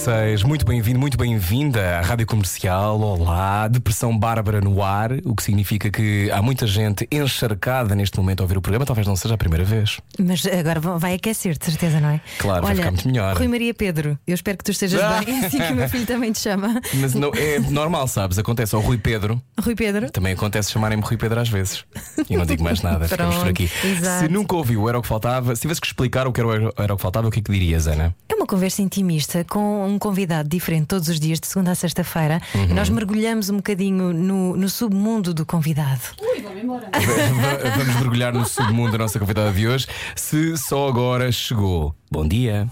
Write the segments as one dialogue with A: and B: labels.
A: e 6, muito bem-vindo, muito bem-vinda à Rádio Comercial. Olá, Depressão Bárbara no ar, o que significa que há muita gente encharcada neste momento a ouvir o programa, talvez não seja a primeira vez.
B: Mas agora vai aquecer, de certeza, não é?
A: Claro, vai
B: Olha,
A: ficar muito melhor.
B: Rui Maria Pedro, eu espero que tu estejas
A: Ah.
B: bem, assim que o meu filho também te chama.
A: Mas não, é normal, sabes? Acontece ao Rui Pedro,
B: Rui Pedro?
A: também acontece chamarem-me Rui Pedro às vezes. E não digo mais nada, ficamos por aqui.
B: Exato.
A: Se nunca ouviu o Era o que Faltava, se tivesse que explicar o que era o Era o que Faltava, o que é que dirias, Ana?
B: É uma conversa intimista com um convidado diferente todos os dias, de segunda a sexta-feira,
A: Uhum.
B: e nós mergulhamos um bocadinho no, no submundo do convidado.
A: Va- Vamos mergulhar no submundo da nossa convidada de hoje. Se só agora chegou, bom dia.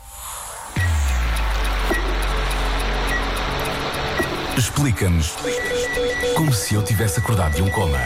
C: Explica-nos como se eu tivesse acordado de um coma.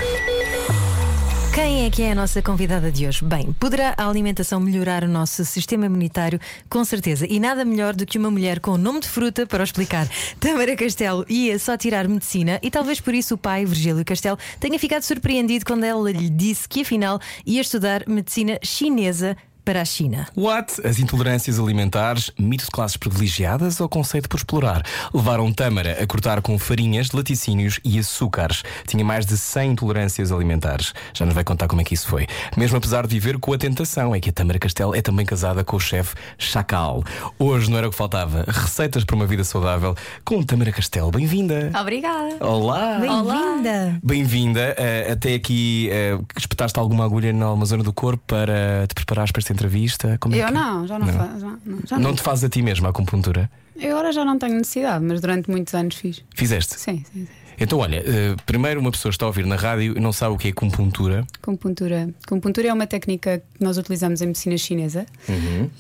B: Quem é que é a nossa convidada de hoje? Bem, poderá a alimentação melhorar o nosso sistema imunitário? Com certeza. E nada melhor do que uma mulher com nome de fruta para o explicar. Tamara Castelo ia só tirar medicina e talvez por isso o pai, Virgílio Castelo, tenha ficado surpreendido quando ela lhe disse que afinal ia estudar medicina chinesa para a China.
A: What? As intolerâncias alimentares, mito de classes privilegiadas ou conceito por explorar? Levaram Tâmara a cortar com farinhas, laticínios e açúcares. Tinha mais de 100 intolerâncias alimentares. Já nos vai contar como é que isso foi. Mesmo apesar de viver com a tentação, é que a Tâmara Castelo é também casada com o chefe Chacal. Hoje não era o que faltava. Receitas para uma vida saudável com Tâmara Castelo. Bem-vinda.
D: Obrigada.
A: Olá.
B: Bem-vinda!
A: Bem-vinda. Eh, até aqui, eh, espetaste alguma agulha na alguma zona do corpo para te preparares para entrevista? Como é
D: Eu
A: que-
D: não, já não,
A: Não.
D: faço. Já, não, já
A: Não
D: não.
A: te fazes a ti mesma a acupuntura?
D: Eu agora já não tenho necessidade, mas durante muitos anos fiz.
A: Fizeste?
D: Sim, sim, sim.
A: Então, olha, eh, primeiro uma pessoa está a ouvir na rádio e não sabe o que é acupuntura.
D: Acupuntura. Acupuntura é uma técnica que nós utilizamos em medicina chinesa.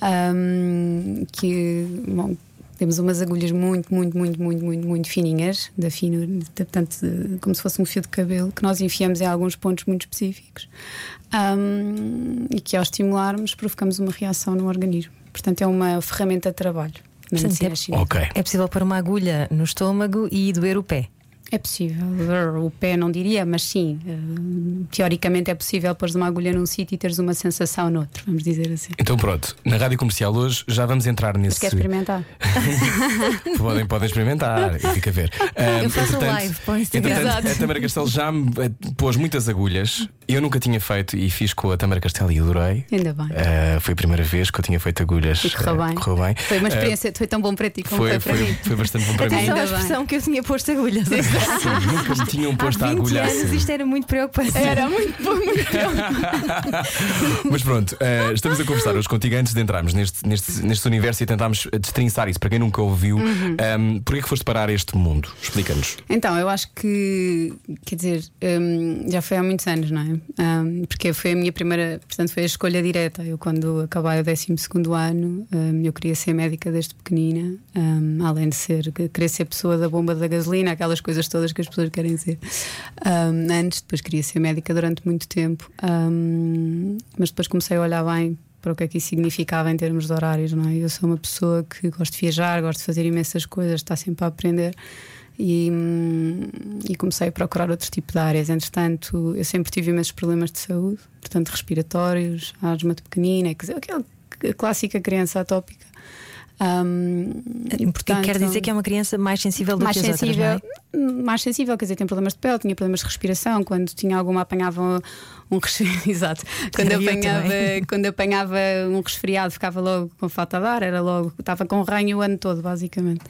D: Ahm, que, bom, temos umas agulhas muito, muito, muito, muito, muito, muito fininhas, da fino, portanto, como se fosse um fio de cabelo, que nós enfiamos em alguns pontos muito específicos. Ahm, e que ao estimularmos provocamos uma reação no organismo. Portanto, é uma ferramenta de trabalho na
B: Portanto,
D: medicina
B: é-
D: chinesa.
A: Ok.
B: É possível pôr uma agulha no estômago e doer o pé.
D: É possível. O pé não diria, mas sim. eh, Teoricamente é possível pôres uma agulha num sítio e teres uma sensação noutro, vamos dizer assim.
A: Então, pronto, na rádio comercial hoje já vamos entrar nesse.
D: Se quer experimentar?
A: podem, podem experimentar e fica a ver. Ah,
B: Eu faço
A: entretanto-
B: live
A: entretanto, A Tamara Castelo já me eh, pôs muitas agulhas. Eu nunca tinha feito e fiz com a Tamara Castelo e adorei.
D: Ainda bem.
A: Ah, foi a primeira vez que eu tinha feito agulhas.
D: E correu bem.
A: correu bem.
D: Foi uma experiência, foi tão bom para ti como
A: foi,
D: foi, para
A: foi,
D: mim.
A: foi bastante bom para mim.
B: Atenção à
D: Ainda bem.
B: expressão que eu tinha posto agulhas.
A: Sim, nunca me tinham
B: Há
A: posto a
B: 20
A: agulha
B: anos
A: assim.
B: isto era muito preocupante.
D: Era muito bom, muito bom.
A: Mas pronto, eh, estamos a conversar hoje contigo antes de entrarmos neste, neste, neste universo e tentarmos destrinçar isso para quem nunca ouviu.
D: Uhum.
A: Um, Porquê é que foste parar a este mundo? Explica-nos.
D: Então, eu acho que, quer dizer, hum, já foi há muitos anos, não é? Hum, porque foi a minha primeira, portanto, foi a escolha direta. Eu, quando acabei o 12 ano, eu queria ser médica desde pequenina, além de ser, querer ser pessoa da bomba da gasolina, aquelas coisas todas que as pessoas querem ser. Hum, antes, depois queria ser médica durante muito tempo, hum, mas depois comecei a olhar bem para o que é que isso significava em termos de horários, não é? Eu sou uma pessoa que gosto de viajar, gosto de fazer imensas coisas, está sempre a aprender. E, hum, e comecei a procurar outro tipo de áreas. Entretanto, eu sempre tive imensos problemas de saúde, portanto, respiratórios, asma de pequenina, quer dizer, aquela clássica criança atópica. Hum, e,
B: Porque quer dizer que é uma criança mais sensível do
D: mais
B: que as
D: sensível,
B: outras, é?
D: Mais sensível, quer dizer, tem problemas de pele, tinha problemas de respiração, quando tinha alguma apanhava um resfriado, exato. Quando apanhava, quando apanhava um resfriado, ficava logo com falta de ar, era logo, estava com ranho o ano todo, basicamente.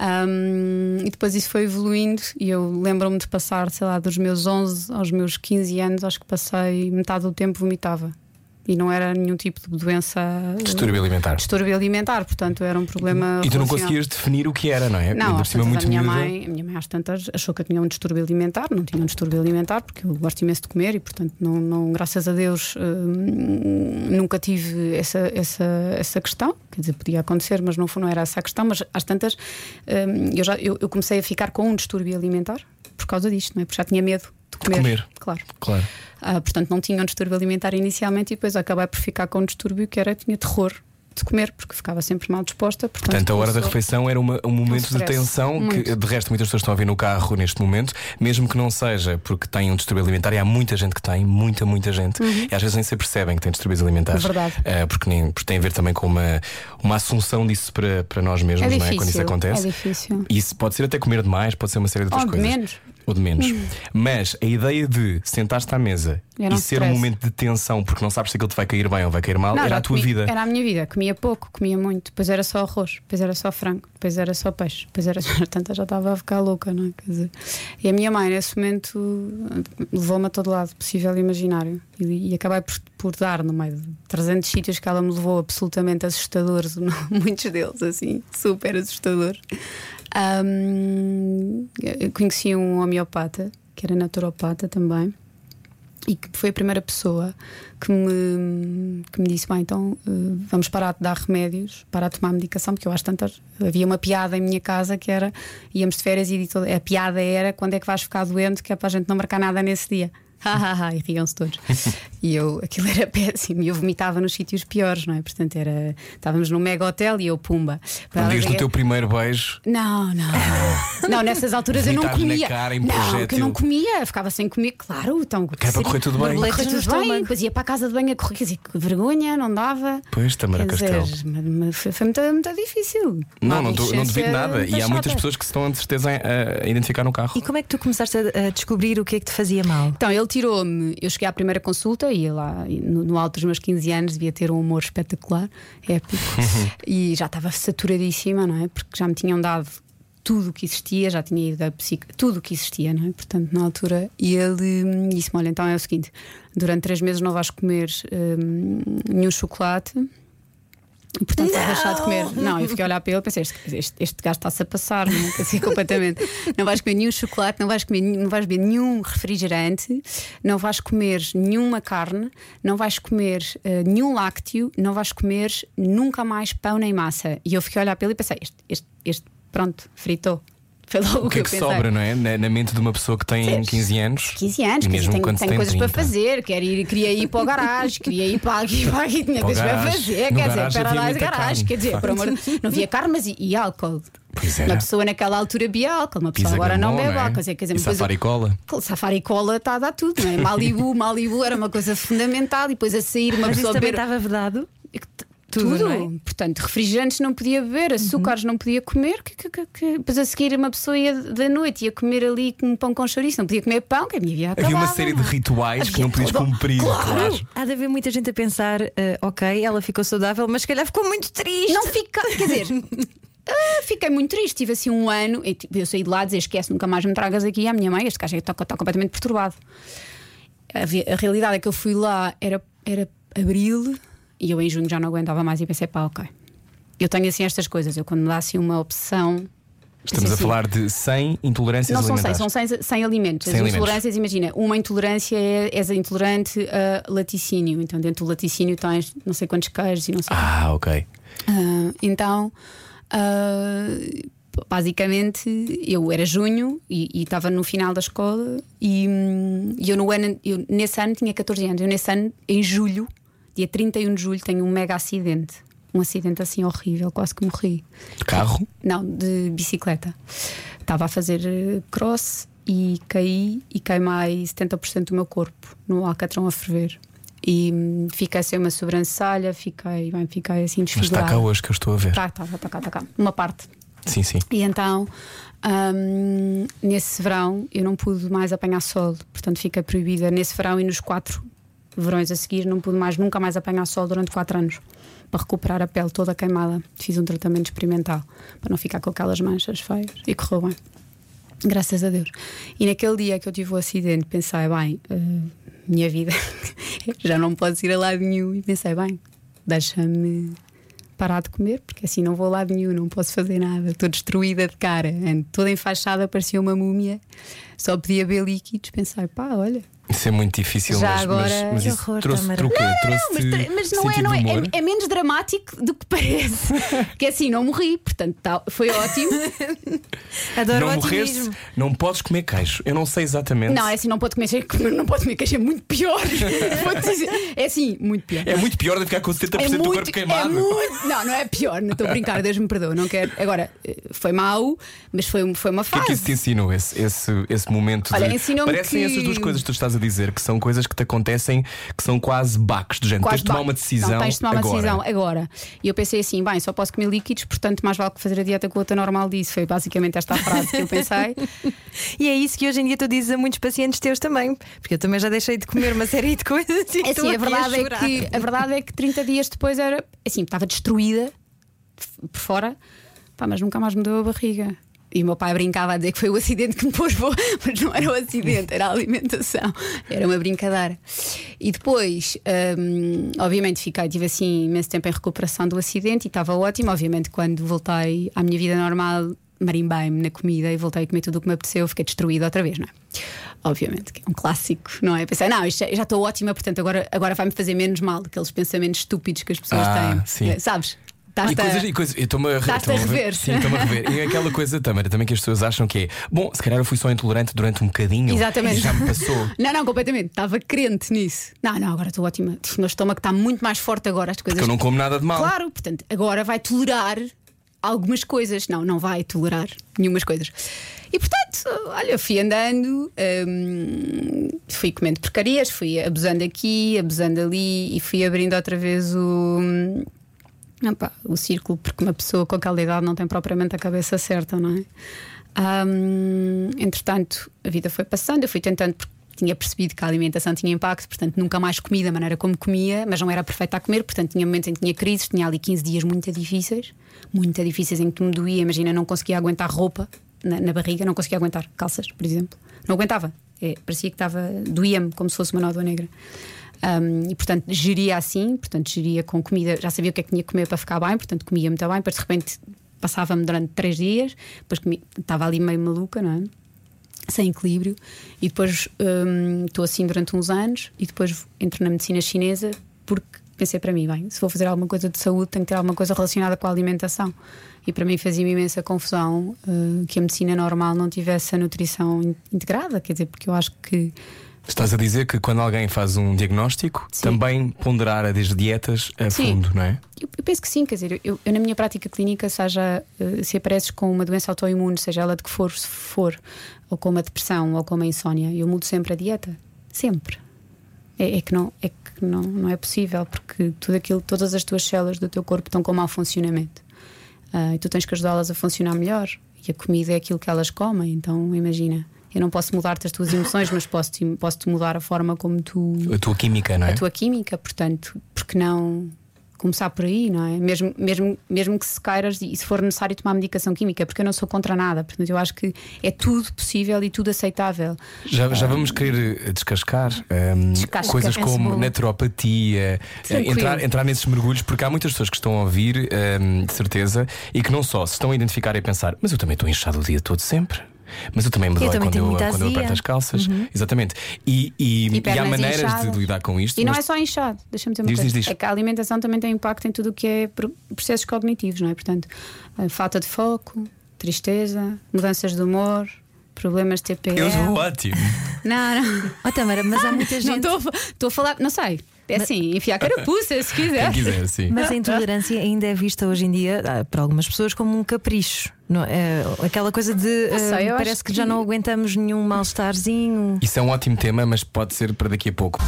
D: Um, e depois isso foi evoluindo e eu lembro-me de passar, sei lá, dos meus 11 aos meus 15 anos, acho que passei metade do tempo vomitava. E não era nenhum tipo de doença.
A: Distúrbio alimentar.
D: Distúrbio alimentar, portanto era um problema.
A: E tu não conseguias definir o que era, não é?
D: não, às tantas,
A: muito
D: a minha
A: miúda.
D: mãe, a minha mãe às tantas achou que eu tinha um distúrbio alimentar, não tinha um distúrbio alimentar, porque eu gosto imenso de comer e, portanto, não, não graças a Deus, hum, nunca tive essa, essa, essa questão. Quer dizer, podia acontecer, mas não, foi, não era essa a questão. Mas às tantas, hum, eu, já, eu, eu comecei a ficar com um distúrbio alimentar por causa disto, não é? Porque já tinha medo de comer.
A: comer.
D: Claro.
A: Claro.
D: Ah, portanto, não tinha um distúrbio alimentar inicialmente e depois acabei por ficar com um distúrbio que era tinha terror de comer, porque ficava sempre mal disposta. Portanto,
A: Portanto, a hora da refeição era uma- um momento de tensão que,
D: Muito.
A: de resto, muitas pessoas estão a ver no carro neste momento, mesmo que não seja porque têm um distúrbio alimentar, e há muita gente que tem, muita, muita gente, e às vezes nem se percebem que têm distúrbios alimentares.
D: Uhum. Verdade.
A: Ah, porque, nem, porque tem a ver também com uma, uma assunção disso para, para nós mesmos,
D: É
A: não é?
D: difícil.
A: Quando isso acontece.
D: É difícil.
A: Isso pode ser até comer demais, pode ser uma série de outras
D: Ou
A: coisas.
D: menos.
A: Ou de menos.
D: Uhum.
A: Mas a ideia de sentar-te à mesa
D: Era um
A: e ser um
D: stress.
A: momento de tensão porque não sabes se aquilo te vai cair bem ou vai cair mal,
D: Não,
A: era
D: já
A: a tua
D: comi-
A: vida.
D: Era a minha vida. Comia pouco, comia muito. Depois era só arroz, depois era só frango, depois era só peixe, depois era só. Portanto, eu já estava a ficar louca, não é? Quer dizer, e a minha mãe, nesse momento, levou-me a todo lado possível e imaginário. E, e acabei por, por dar, no meio de 300 sítios que ela me levou, absolutamente assustadores, muitos deles, assim, super assustadores. Eu conheci um homeopata, que era naturopata também e que foi a primeira pessoa que me, que me disse: Bem, então eh, vamos parar de dar remédios, parar de tomar medicação, porque eu acho tantas. Havia uma piada em minha casa que era: íamos de férias e a piada era quando é que vais ficar doente, que é para a gente não marcar nada nesse dia. Ha, ha, ha, e riam-se todos. e eu, aquilo era péssimo, e eu vomitava nos sítios piores, não é? Portanto, era. Estávamos num mega hotel e eu, pumba.
A: Não digas
D: Para-
A: teu primeiro beijo.
D: não, não. Não, nessas alturas eu não
A: Vomitar-lhe na
D: comia.
A: cara em
D: não, que eu não comia, ficava sem comer, claro. Então,
A: Que era para correr tudo bem.
D: Correr tudo bem, depois ia para a casa de banho a correr, quer dizer, que vergonha, não dava.
A: Pois, Tamara Castelo.
D: mas- mas foi, foi muito, muito difícil.
A: Não, não, não devido nada. E há muitas pessoas que se estão de certeza a, identificar no carro.
B: E como é que tu começaste a, a descobrir o que é que te fazia mal?
D: Então, ele tirou-me. Eu cheguei à primeira consulta e lá, no, no alto dos meus 15 anos, devia ter um humor espetacular, épico. e já estava saturadíssima, não é? Porque já me tinham dado tudo o que existia, já tinha ido a psico, tudo o que existia, não é? Portanto, na altura. E ele hum, disse-me: Olha, então é o seguinte, durante três meses não vais comer hum, nenhum chocolate. E, portanto, vai deixar de comer. Não, eu fiquei a olhar para ele e pensei: este, este, este gajo está-se a passar, não? Assim, completamente. Não vais comer nenhum chocolate, não vais, comer, não vais beber nenhum refrigerante, não vais comer nenhuma carne, não vais comer eh, nenhum lácteo, não vais comer nunca mais pão nem massa. E eu fiquei a olhar para ele e pensei: este, este, este pronto, fritou. Foi logo
A: O que é que
D: eu pensei.
A: sobra, não é? Na, na mente de uma pessoa que tem
D: Sim.
A: 15 anos.
D: 15 anos,
A: e
D: quer
A: mesmo
D: tenho,
A: quando
D: tenho
A: tem
D: coisas
A: 30.
D: para fazer, quero ir, queria ir para o garagem, queria ir para aqui, para aqui, tinha
A: Para o
D: coisas para
A: garagem.
D: fazer,
A: No
D: quer dizer, para lá de garagem,
A: carne,
D: quer dizer, por amor não havia carne, mas e, e álcool. Uma pessoa naquela altura bebia álcool, uma pessoa
A: Pisa
D: agora não bebe
A: não é?
D: álcool. Quer dizer, quer
A: E
D: eu-
A: safari cola.
D: Claro, Safari e cola está a dar tudo, não é? Malibu, Malibu era uma coisa fundamental e depois a sair uma
B: Mas isso
D: pessoa
B: também
D: beber.
B: estava vedado?
D: Tudo,
B: tudo, não é?
D: portanto, refrigerantes não podia beber, açúcares não podia comer, que, que, que, que- depois a seguir uma pessoa ia da noite ia comer ali com pão com chouriço, não podia comer pão, que a minha vida
A: Havia uma série de
D: é?
A: rituais que
D: Havia
A: não podias cumprir, claro.
B: Há de haver muita gente a pensar, eh, ok, ela ficou saudável, mas se calhar ficou muito triste.
D: Não fica, quer dizer, ah, fiquei muito triste. Tive assim um ano. e, tipo, Eu saí de lá a dizer: esquece, nunca mais me tragas aqui à minha mãe. Este gajo está, está completamente perturbado. A, a realidade é que eu fui lá, era, era abril e eu em junho já não aguentava mais e pensei: pá, ok. Eu tenho assim estas coisas. Eu quando me dá assim uma opção.
A: Estamos a
D: assim,
A: falar de 100 intolerâncias
D: não são 100,
A: alimentares.
D: são 100, 100 alimentos.
A: Cem
D: As
A: alimentos.
D: intolerâncias, imagina, uma intolerância é és intolerante a laticínio. Então, dentro do laticínio tens não sei quantos queijos e não sei
A: Ah, ok.
D: ah, então, ah, basicamente, eu era junho e estava no final da escola e, hum, e eu no ano, eu nesse ano tinha 14 anos. Eu nesse ano, em julho, dia 31 de julho, tenho um mega acidente. Um acidente assim horrível, quase que morri.
A: De carro?
D: Não, de bicicleta. Estava a fazer eh, cross e caí e queimei 70% do meu corpo no alcatrão a ferver. E hum, fiquei sem uma sobrancelha, fiquei, bem, fiquei assim
A: Mas está
D: desfigurada.
A: cá hoje que eu estou a ver.
D: Tá, tá, tá, cá, tá cá. Uma parte.
A: Sim, sim.
D: E então, hum, nesse verão, eu não pude mais apanhar sol, portanto, fiquei proibida nesse verão e nos quatro verões a seguir, não pude mais, nunca mais apanhar sol durante quatro anos. Para recuperar a pele toda queimada, fiz um tratamento experimental para não ficar com aquelas manchas feias e correu bem. Graças a Deus. E naquele dia que eu tive o acidente, pensei, bem, eh, minha vida já não posso ir a lado nenhum. E pensei, bem, deixa-me parar de comer, porque assim não vou a lado nenhum, não posso fazer nada. Estou destruída de cara, toda enfaixada, parecia uma múmia, só podia beber líquidos. Pensei, pá, olha,
A: Isso é muito difícil,
D: Já
A: mas,
D: agora-
A: mas, mas
B: horror,
A: trouxe
B: Tamara.
A: quê?
D: Não,
A: Trouxe
D: mas, tra- mas não, é, não é, é, é menos dramático do que parece. que é assim, não morri, portanto tá- foi ótimo.
B: Adoro
A: não
B: o
A: morreste, não podes comer queijo. Eu não sei exatamente.
D: Não, é assim, não pode comer, não pode comer queijo, é muito pior. É assim, muito pior.
A: É muito pior do que ficar com 70% do corpo queimado.
D: É muito, não, não é pior, não estou a brincar, Deus me perdoa, não quero. Agora, eh, foi mau, mas foi, foi uma
A: O que é
D: fase.
A: que isso te ensinou, esse, esse, esse momento?
D: Olha,
A: de...
D: ensinou-me
A: Parecem
D: que-
A: essas duas coisas que tu estás a dizer, que são coisas que te acontecem, que são quase baques do género.
D: Quase
A: tens de tomar uma decisão.
D: Não, tens de tomar uma
A: agora.
D: decisão agora. E eu pensei assim: bem, só posso comer líquidos, portanto, mais vale que fazer a dieta com outra normal disso. Foi basicamente esta a frase que eu pensei.
B: E é isso que hoje em dia tu dizes a muitos pacientes teus também, porque eu também já deixei de comer uma série de coisas e
D: É assim, a verdade, é
B: chorar.
D: que, a verdade é que 30 dias depois era assim, estava destruída por fora, pá, mas nunca mais me deu a barriga. E o meu pai brincava a dizer que foi o acidente que me pôs boa, mas não era o acidente, era a alimentação, era uma brincadeira. E depois, hum, obviamente, fiquei, tive assim imenso tempo em recuperação do acidente e estava ótimo. Obviamente, quando voltei à minha vida normal, marimbei-me na comida e voltei a comer tudo o que me apeteceu, fiquei destruída outra vez, não é? Obviamente, que é um clássico, não é? Pensei, não, isto já- já estou ótima, portanto agora, agora vai-me fazer menos mal, aqueles pensamentos estúpidos que as pessoas
A: Ah,
D: têm.
A: sim.
D: É,
A: E
D: Estás-te a-
A: coisas, e coisas, eu estou-me a,
D: a rever.
A: Sim, estou-me a rever. E aquela coisa, Tamara, também que as pessoas acham que é bom, se calhar eu fui só intolerante durante um bocadinho
D: Exatamente.
A: e já me passou.
D: Não, não, completamente. Estava crente nisso. Não, não, agora estou ótima. O meu estômago está muito mais forte agora. As coisas.
A: Porque eu não como nada de mal.
D: Claro, portanto, agora vai tolerar algumas coisas. Não, não vai tolerar nenhumas coisas. E portanto, olha, fui andando, hum, fui comendo porcarias, fui abusando aqui, abusando ali e fui abrindo outra vez o. hum, opá, o círculo, porque uma pessoa com aquela idade não tem propriamente a cabeça certa, não é? Hum, entretanto, a vida foi passando, eu fui tentando, porque tinha percebido que a alimentação tinha impacto, portanto, nunca mais comi da maneira como comia, mas não era perfeita a comer, portanto, tinha momentos em que tinha crises, tinha ali 15 dias muito difíceis, muito difíceis em que me doía, imagina, não conseguia aguentar roupa na, na barriga, não conseguia aguentar calças, por exemplo, não aguentava, É, parecia que estava, doía-me como se fosse uma nódoa negra. Um, e portanto geria assim, portanto geria com comida, já sabia o que é que tinha que comer para ficar bem, portanto comia muito bem, depois de repente passava-me durante três dias, depois comi- estava ali meio maluca, não é? Sem equilíbrio, e depois estou assim durante uns anos, e depois entro na medicina chinesa porque pensei para mim, bem, se vou fazer alguma coisa de saúde, tenho que ter alguma coisa relacionada com a alimentação. E para mim fazia-me imensa confusão uh, que a medicina normal não tivesse a nutrição in- integrada, quer dizer, porque eu acho que
A: Estás a dizer que quando alguém faz um diagnóstico,
D: Sim.
A: também ponderar as dietas a
D: Sim.
A: fundo, não é?
D: Eu, eu penso que sim, quer dizer, eu, eu na minha prática clínica, seja eh, se apareces com uma doença autoimune, seja ela de que for, se for, ou com uma depressão ou com uma insónia, eu mudo sempre a dieta. Sempre. É, é que, não, é, que não, não é possível, porque tudo aquilo, todas as tuas células do teu corpo estão com mau funcionamento. Ah, e tu tens que ajudá-las a funcionar melhor. E a comida é aquilo que elas comem, então imagina. Eu não posso mudar-te as tuas emoções, mas posso-te posso mudar a forma como tu
A: A tua química, não é?
D: a tua química, portanto, porque não começar por aí, não é? Mesmo, mesmo, mesmo que se queiras e se for necessário tomar medicação química, porque eu não sou contra nada, portanto, eu acho que é tudo possível e tudo aceitável.
A: Já, já vamos querer descascar ehm,
D: Descasca
A: coisas
B: esse
A: como naturopatia, eh,
D: Tranquilo.
A: entrar, entrar nesses mergulhos, porque há muitas pessoas que estão a ouvir, ehm, de certeza, e que não só se estão a identificar e a pensar, mas eu também estou inchado o dia todo sempre. Mas eu também me
B: Eu
A: dói quando, eu,
B: muita
A: quando eu aperto as calças. Exatamente. E, e, e há
D: pernas
A: maneiras
D: inchadas.
A: de lidar com isto.
D: E não
A: mas
D: é só inchado, deixa-me dizer uma
A: Diz,
D: coisa.
A: diz, diz.
D: É que a alimentação também tem impacto em tudo o que é pro- processos cognitivos, não é? Portanto, a falta de foco, tristeza, mudanças de humor, problemas de TPM.
A: Eu sou ótimo.
D: Não, não.
B: Oh, Tamara, mas há muita
D: Não
B: gente.
D: estou a fa- estou a falar, não sei. É assim, enfiar carapuça se quiser.
A: Quem quiser, sim.
B: Mas a intolerância ainda é vista hoje em dia, ah, para algumas pessoas, como um capricho. Não, é, aquela coisa de ah,
D: sei,
B: parece
D: acho
B: que, já
D: que-
B: não aguentamos nenhum mal-estarzinho.
A: Isso é um ótimo tema, mas pode ser para daqui a pouco.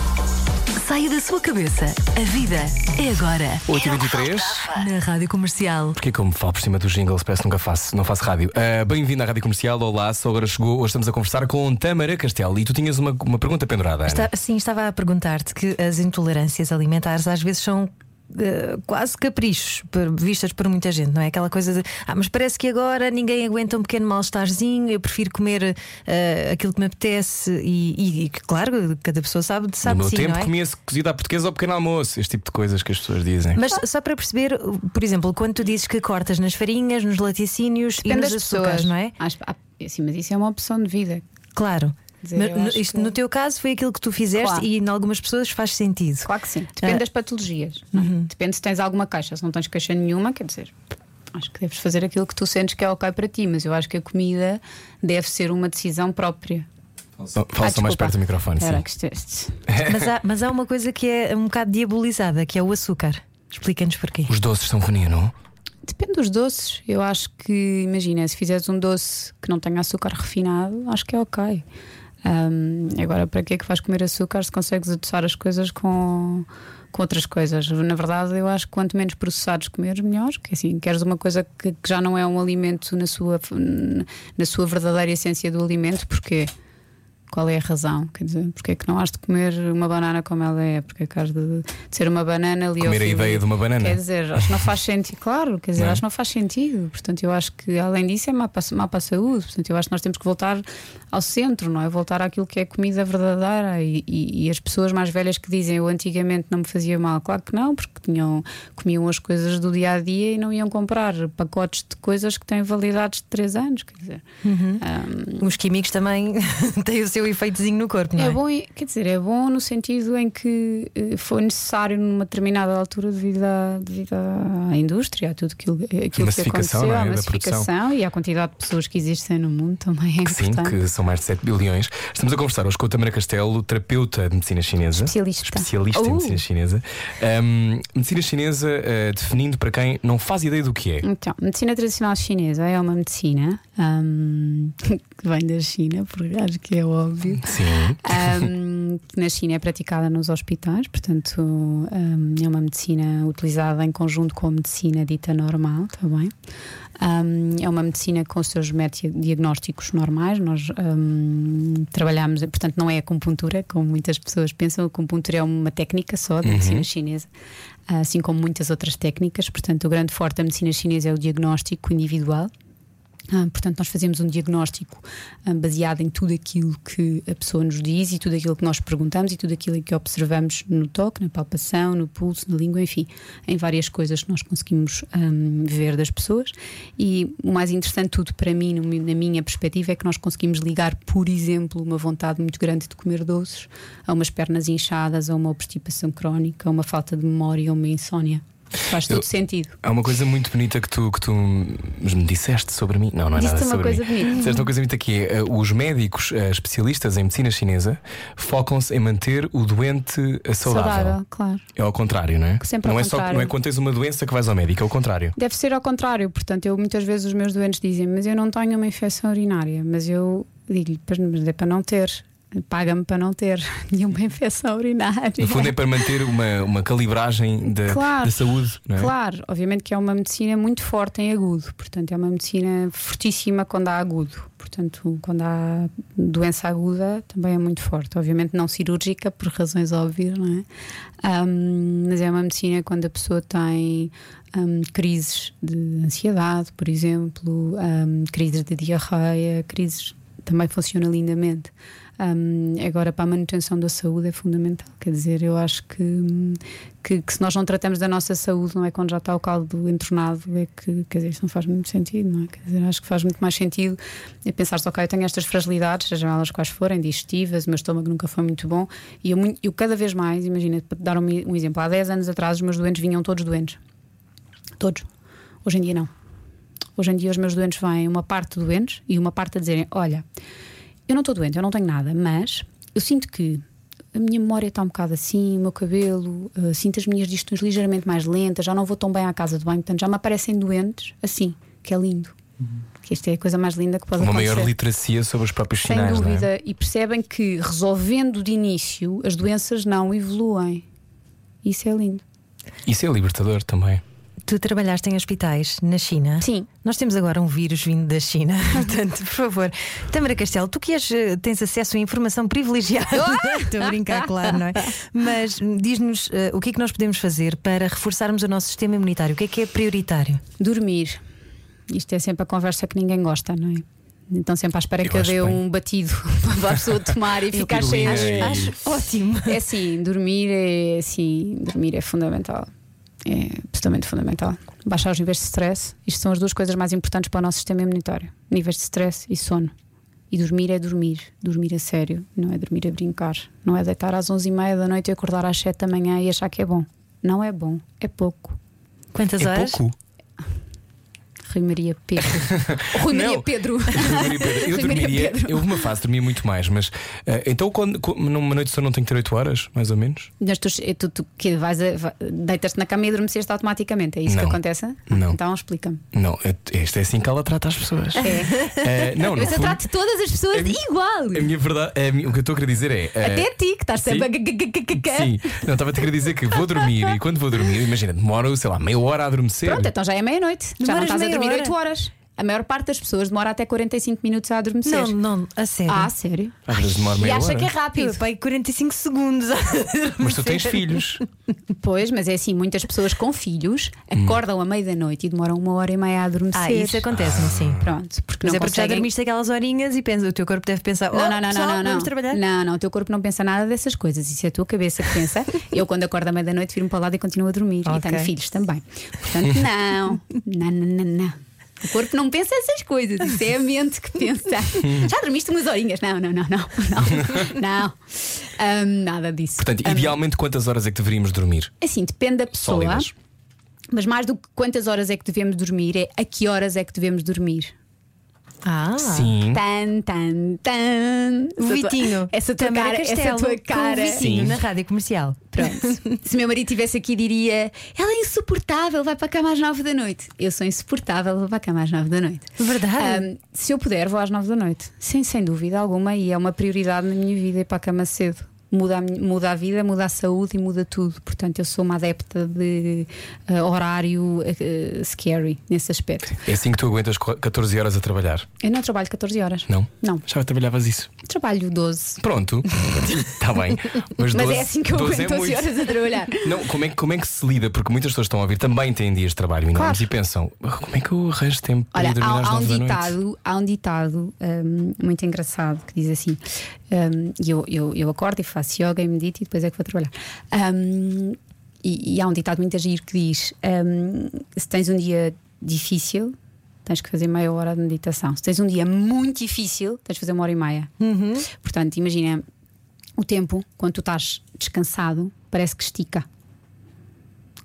E: Saia da sua cabeça. A vida é agora.
A: 8h23.
E: Na Rádio Comercial.
A: Porque como falo por cima do jingle, parece que nunca faço, não faço rádio. Ah, Bem-vindo à Rádio Comercial. Olá, só agora chegou. Hoje estamos a conversar com Tamara Castelo e tu tinhas uma, uma pergunta pendurada.
B: Está, sim, estava a perguntar-te que as intolerâncias alimentares às vezes são. Quase caprichos por- vistas por muita gente, não é? Aquela coisa de ah, mas parece que agora ninguém aguenta um pequeno mal-estarzinho, eu prefiro comer eh, aquilo que me apetece e, e- e que, claro, cada pessoa sabe,
A: No
B: sabe
A: meu
B: de si,
A: tempo
B: é?
A: comia-se cozida à portuguesa ao pequeno almoço, este tipo de coisas que as pessoas dizem.
B: Mas só para perceber, por exemplo, quando tu dizes que cortas nas farinhas, nos laticínios e
D: Depende
B: nos
D: das
B: açúcares,
D: pessoas.
B: não é?
D: Acho- ah, assim, mas isso é uma opção de vida.
B: Claro.
D: Dizer,
B: Mas isto
D: que-
B: no teu caso foi aquilo que tu fizeste
D: Claro.
B: e em algumas pessoas faz sentido.
D: Claro que sim. Depende
B: Ah.
D: das patologias. não é? Depende se tens alguma queixa. Se não tens queixa nenhuma, quer dizer, acho que deves fazer aquilo que tu sentes que é ok para ti. Mas eu acho que a comida deve ser uma decisão própria.
A: Fala
D: Ah,
A: mais perto do microfone,
D: Espera,
A: sim.
B: Mas há, mas há uma coisa que é um bocado diabolizada, que é o açúcar. Explica-nos porquê.
A: Os doces são veneno.
D: Depende dos doces. Eu acho que, imagina, se fizeres um doce que não tenha açúcar refinado, acho que é ok. Ahm, agora, para que é que vais comer açúcar se consegues adoçar as coisas com, com outras coisas? Na verdade, eu acho que quanto menos processados comeres, melhor. Que assim, queres uma coisa que, que já não é um alimento na sua, na sua verdadeira essência do alimento, porque qual é a razão? Quer dizer, porque é que não has de comer uma banana como ela é? Porque é que has de, de ser uma banana ali ao
A: Comer a ideia de uma banana.
D: Quer dizer, acho que não faz sentido, claro, quer dizer,
A: Não é?
D: acho que não faz sentido. Portanto, eu acho que além disso é má para, má para a saúde. Portanto, eu acho que nós temos que voltar ao centro, não é? Voltar àquilo que é comida verdadeira e, e- e as pessoas mais velhas que dizem eu antigamente não me fazia mal, claro que não, porque tinham, comiam as coisas do dia a dia e não iam comprar pacotes de coisas que têm validades de 3 anos, quer dizer. Ahm,
B: Os químicos também têm o seu efeitozinho no corpo, não é?
D: é bom, em- quer dizer, é bom no sentido em que eh, foi necessário numa determinada altura devido à, devido à indústria, a tudo aquilo, aquilo que
A: massificação,
D: aconteceu,
A: é?
D: à massificação e à quantidade de pessoas que existem no mundo também é
A: Que sim,
D: importante.
A: que são mais de 7 bilhões. Estamos a conversar hoje com a Tamara Castelo, terapeuta de medicina chinesa.
D: Especialista.
A: Especialista em
D: Uh!
A: medicina chinesa. Ahm, medicina chinesa, ah, definindo para quem não faz ideia do que é.
D: Então, medicina tradicional chinesa é uma medicina ahm, que vem da China, porque acho que é óbvio.
A: Sim.
D: Que na China é praticada nos hospitais, portanto ahm, é uma medicina utilizada em conjunto com a medicina dita normal, está bem? Ahm, é uma medicina com os seus métodos diagnósticos normais. Nós trabalhamos, portanto, não é acupuntura, como muitas pessoas pensam. A acupuntura é uma técnica só da medicina chinesa, assim como muitas outras técnicas. Portanto, o grande forte da medicina chinesa é o diagnóstico individual. Ah, portanto, nós fazemos um diagnóstico ah, baseado em tudo aquilo que a pessoa nos diz e tudo aquilo que nós perguntamos e tudo aquilo que observamos no toque, na palpação, no pulso, na língua, enfim, em várias coisas que nós conseguimos ahm, ver das pessoas. E o mais interessante tudo para mim, na minha perspectiva, é que nós conseguimos ligar, por exemplo, uma vontade muito grande de comer doces a umas pernas inchadas, a uma obstipação crónica, a uma falta de memória, a uma insónia. Faz todo
A: Eu-
D: sentido.
A: Há uma coisa muito bonita que tu, que tu me disseste sobre mim. Não, não é nada
D: uma
A: sobre
D: coisa
A: mim.
D: bonita.
A: Disseste uma coisa bonita que é: uh, os médicos uh, especialistas em medicina chinesa focam-se em manter o doente uh, saudável.
D: Saudável, claro.
A: É ao contrário, não é?
D: Sempre ao
A: não é só
D: contrário.
A: não é quando tens uma doença que vais ao médico, é o contrário.
D: Deve ser ao contrário, portanto, eu muitas vezes os meus doentes dizem, mas eu não tenho uma infecção urinária, mas eu digo-lhe, "Pois, mas é para não ter, paga-me para não ter nenhuma infecção urinária.
A: No fundo é para manter uma, uma calibragem da,
D: Claro.
A: da saúde, não é?
D: Claro, obviamente que é uma medicina muito forte em agudo, portanto, é uma medicina fortíssima quando há agudo. Portanto, quando há doença aguda, também é muito forte. Obviamente, não cirúrgica, por razões óbvias, não é? Ahm, mas é uma medicina quando a pessoa tem ahm, crises de ansiedade, por exemplo, ahm, crises de diarreia, crises. Também funciona lindamente. Ahm, agora, para a manutenção da saúde é fundamental. Quer dizer, eu acho que, que, que se nós não tratamos da nossa saúde, não é quando já está o caldo entornado, é que quer dizer, isso não faz muito sentido, não é? Quer dizer, acho que faz muito mais sentido é pensar-se, ok, eu tenho estas fragilidades, sejam elas quais forem, digestivas, o meu estômago nunca foi muito bom, e eu, eu cada vez mais, imagina, para dar um, um exemplo, há 10 anos atrás os meus doentes vinham todos doentes. Todos. Hoje em dia não. Hoje em dia os meus doentes vêm uma parte doentes e uma parte a dizerem: Olha, eu não estou doente, eu não tenho nada, mas eu sinto que a minha memória está um bocado assim, o meu cabelo, eh, sinto as minhas digestões ligeiramente mais lentas, já não vou tão bem à casa de banho, portanto já me aparecem doentes assim, que é lindo. Que esta é a coisa mais linda que pode
A: Uma
D: acontecer.
A: maior literacia sobre os próprios
D: Sem
A: sinais, não é?
D: dúvida, e percebem que resolvendo de início as doenças não evoluem. Isso é lindo.
A: Isso é libertador também.
B: Tu trabalhaste em hospitais na China?
D: Sim.
B: Nós temos agora um vírus vindo da China. Portanto, por favor, Tamara Castelo, tu que és, eh, tens acesso a informação privilegiada. Estou a brincar, claro, não é? Mas hum, diz-nos eh, o que é que nós podemos fazer para reforçarmos o nosso sistema imunitário? O que é que é prioritário?
D: Dormir. Isto é sempre a conversa que ninguém gosta, não é? Então sempre à espera
A: Eu
D: que eu
A: acho
D: dê
A: bem.
D: um batido para a pessoa tomar e ficar cheia
A: e-
B: Acho ótimo.
D: É assim, dormir é assim, dormir é fundamental. É absolutamente fundamental. Baixar os níveis de stress. Isto são as duas coisas mais importantes para o nosso sistema imunitário: níveis de stress e sono. E dormir é dormir, dormir a sério, não é dormir a brincar. Não é deitar às 11h30 da noite e acordar às 7 da manhã e achar que é bom. Não é bom, é pouco.
B: Quantas
A: É
B: horas?
A: pouco.
D: Rui Maria Pedro. Rui Maria
A: Não.
D: Pedro.
A: Maria Pedro, Eu
D: Rui
A: dormiria,
D: Pedro.
A: eu houve uma fase dormia muito mais, mas eh, então quando, quando- numa noite só não tenho que ter 8 horas, mais ou menos?
D: Mas tu, tu, tu que vais a- deitas-te na cama e adormeceste automaticamente. É isso
A: Não.
D: que acontece?
A: Não.
D: Então explica-me.
A: Não, é- isto é assim que ela trata as pessoas. Eh, não, no
D: Mas eu
A: fundo,
D: trato todas as pessoas igual.
A: a minha verdade, a minha- o que eu estou a querer dizer é. eh,
D: Até a ti, que estás sempre a.
A: Sim, não, estava a te querer dizer que vou dormir e quando vou dormir, imagina, demoro, sei lá, meia hora a adormecer.
D: Pronto, então já é meia-noite. Já não estás a
B: meia
D: dormir
B: hora?
D: 8 horas. A maior parte das pessoas demora até 45 minutos a adormecer.
B: Não, não, a sério.
D: Ah, sério?
A: Às vezes demoro
D: E acha
A: hora.
D: que é
B: Eu
D: rápido.
B: pai 45 segundos.
A: Mas tu tens filhos.
D: Pois, mas é assim: muitas pessoas com filhos acordam à meia da noite e demoram uma hora e meia a adormecer.
B: Ah, isso acontece-me, sim.
D: Pronto, porque
B: Mas
D: não
B: é porque já
D: conseguem-
B: dormiste aquelas horinhas e pensa, o teu corpo deve pensar:
D: Não,
B: oh,
D: não, não,
B: pessoal,
D: não, não,
B: vamos
D: não.
B: trabalhar.
D: Não, não, o teu corpo não pensa nada dessas coisas. Isso é a tua cabeça que pensa. Eu, quando acordo à meia-da-noite, viro-me para o lado e continuo a dormir.
B: Ok.
D: E tenho filhos também. Portanto, não. Não, não, não, não. O corpo não pensa essas coisas, isso é a mente que pensa. Já dormiste umas horinhas? Não, não, não, não. Não. não. Ahm, nada disso.
A: Portanto,
D: Ahm,
A: idealmente, quantas horas é que deveríamos dormir?
D: Assim, depende da pessoa.
A: Sólidas.
D: Mas mais do que quantas horas é que devemos dormir, é a que horas é que devemos dormir.
B: Ah,
A: Sim.
D: Tan, tan, tan.
B: O
D: Essa tua-
B: Vitinho.
D: Essa tua cara, essa tua
B: com o
D: cara.
B: Vitinho
A: Sim.
B: na rádio comercial.
D: Pronto. Se meu marido estivesse aqui, diria: Ela é insuportável, vai para a cama às nove da noite. Eu sou insuportável, vou para a cama às nove da noite.
B: Verdade.
D: Ahm, se eu puder, vou às nove da noite. Sem, sem dúvida alguma, e é uma prioridade na minha vida ir para a cama cedo. Muda a, muda a vida, muda a saúde e muda tudo. Portanto, eu sou uma adepta de ah, horário ah, scary nesse aspecto.
A: É assim que tu aguentas co- 14 horas a trabalhar?
D: Eu não trabalho 14 horas.
A: Não?
D: Não.
A: Já trabalhavas isso?
D: Trabalho 12.
A: Pronto, está bem. Mas,
D: Mas
A: 12
D: é assim que eu
A: 12
D: aguento
A: é
D: 12
A: muito.
D: horas a trabalhar.
A: Não, como é, que- como é que se lida? Porque muitas pessoas estão a ouvir também têm dias de trabalho enormes
D: Claro.
A: e pensam: "Ah, como é que eu arranjo tempo para
D: Olha,
A: ir dormir às
D: há, há um
A: 9 da noite?
D: ditado, há um ditado hum, muito engraçado que diz assim: hum, e eu, eu, eu acordo e faço yoga e medito e depois é que vou trabalhar. Hum, e, e há um ditado muito giro que diz: hum, se tens um dia difícil, tens que fazer meia hora de meditação. Se tens um dia muito difícil, tens que fazer uma hora e meia. Portanto, imagina o tempo, quando tu estás descansado, parece que estica.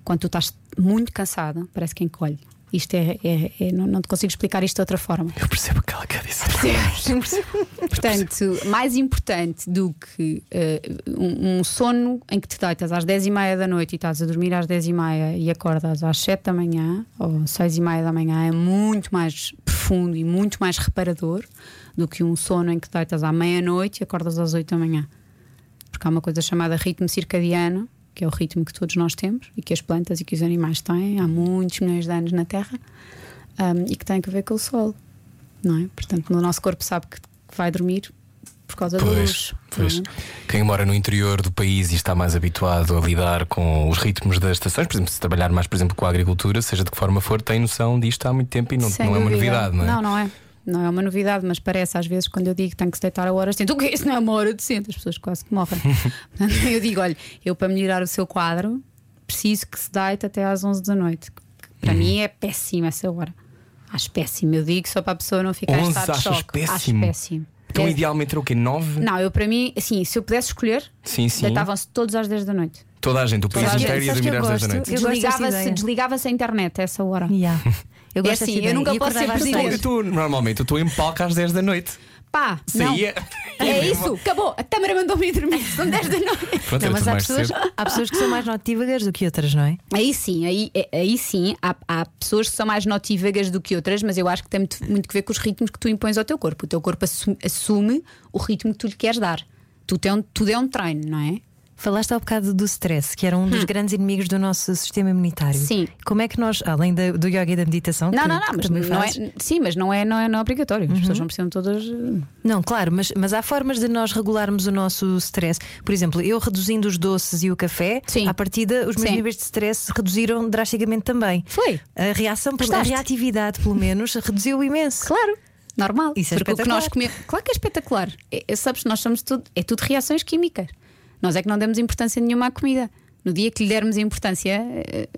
D: Quando tu estás muito cansado, parece que encolhe. Isto é, é- é- não, não te consigo explicar isto de outra forma.
A: Eu percebo o que ela quer dizer.
D: Portanto, mais importante do que eh, um, um sono em que te deitas às 10 e meia da noite e estás a dormir às 10 e meia e acordas às 7 da manhã ou 6 e meia da manhã é muito mais profundo e muito mais reparador do que um sono em que te deitas à meia-noite e acordas às 8 da manhã. Porque há uma coisa chamada ritmo circadiano, que é o ritmo que todos nós temos e que as plantas e que os animais têm há muitos milhões de anos na Terra um, e que tem a ver com o sol, não é? Portanto, o nosso corpo sabe que vai dormir por causa da
A: Pois,
D: luz.
A: pois.
D: é?
A: Quem mora no interior do país e está mais habituado a lidar com os ritmos das estações, por exemplo, se trabalhar mais, por exemplo, com a agricultura, seja de que forma for, tem noção disto há muito tempo e não, não é uma novidade, não é?
D: Não, não é. Não é uma novidade, mas parece às vezes quando eu digo que tenho que se deitar a horas, tento o quê? Isso não é uma hora decente, as pessoas quase que morrem. Eu digo: olha, eu para melhorar o seu quadro preciso que se deite até às 11 da noite. Para
A: Uhum.
D: mim é péssima essa hora. Acho péssimo. Eu digo só para a pessoa não ficar em
A: 11
D: estado de choque.
A: péssimo?
D: Acho péssimo.
A: Então,
D: É-
A: idealmente era o quê? 9?
D: Não, eu para mim, assim, se eu pudesse escolher,
A: Sim, sim.
D: deitavam-se todos às 10 da noite.
A: Toda a gente, o país
B: que-
A: inteiro ia
B: que
A: dormir às 10 da noite.
D: Desligava-se desligava a internet a essa hora.
B: Yeah. Eu
D: É
B: gosto
D: assim,
B: dessa
D: eu nunca posso ser.
A: Eu estou- normalmente eu estou em palco às 10 da noite.
D: Pá, não.
A: Saía.
D: É isso, acabou. A Tâmara mandou-me ir dormir. São 10 da noite.
A: Pronto,
B: Não, mas há pessoas, há pessoas que são mais notívagas do que outras, não é?
D: Aí sim, aí, é- aí sim, há, há pessoas que são mais notívagas do que outras, mas eu acho que tem muito, muito que ver com os ritmos que tu impões ao teu corpo. O teu corpo assume, assume o ritmo que tu lhe queres dar. Tudo é, um, tudo é um treino, não é?
B: Falaste há bocado do stress, que era um dos grandes inimigos do nosso sistema imunitário.
D: Hum. Sim.
B: Como é que nós, além da- do yoga e da meditação,
D: Não,
B: que,
D: não, não,
B: que
D: mas não
B: fazes-
D: é, sim, mas não é, não é, não é obrigatório. As pessoas não precisam todas. eh,
B: Não, claro, mas, mas há formas de nós regularmos o nosso stress. Por exemplo, eu reduzindo os doces e o café,
D: Sim.
B: à partida os meus
D: Sim.
B: níveis de stress reduziram drasticamente também.
D: Foi.
B: A reação, a
D: Gostaste?
B: reatividade, pelo menos, reduziu imenso.
D: Claro. Normal.
B: Isso é
D: Porque o que
B: espetacular.
D: nós comemos. Claro que é espetacular. É, é, sabes, nós somos tudo. É tudo reações químicas. Nós é que não demos importância nenhuma à comida. No dia que lhe dermos importância, eh,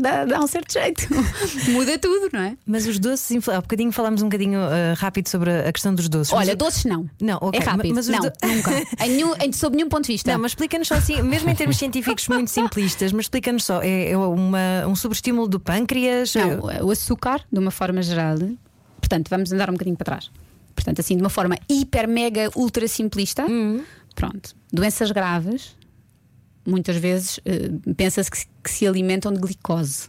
D: dá, dá um certo jeito. Muda tudo, não é?
B: Mas os doces, há bocadinho falámos um bocadinho ah, rápido sobre a questão dos doces.
D: Olha,
B: Mas-
D: doces não.
B: Não, ok,
D: É rápido.
B: mas
D: não,
B: do-
D: nunca. Em nenhum, em, sob nenhum ponto de vista.
B: Não, mas explica-nos só assim, mesmo em termos científicos muito simplistas, mas explica-nos só, é, é uma, um subestímulo do pâncreas?
D: Não, o açúcar, de uma forma geral, portanto, vamos andar um bocadinho para trás. Portanto, assim, de uma forma hiper, mega, ultra simplista, pronto. Doenças graves, muitas vezes eh, pensa-se que, se- que se alimentam de glicose.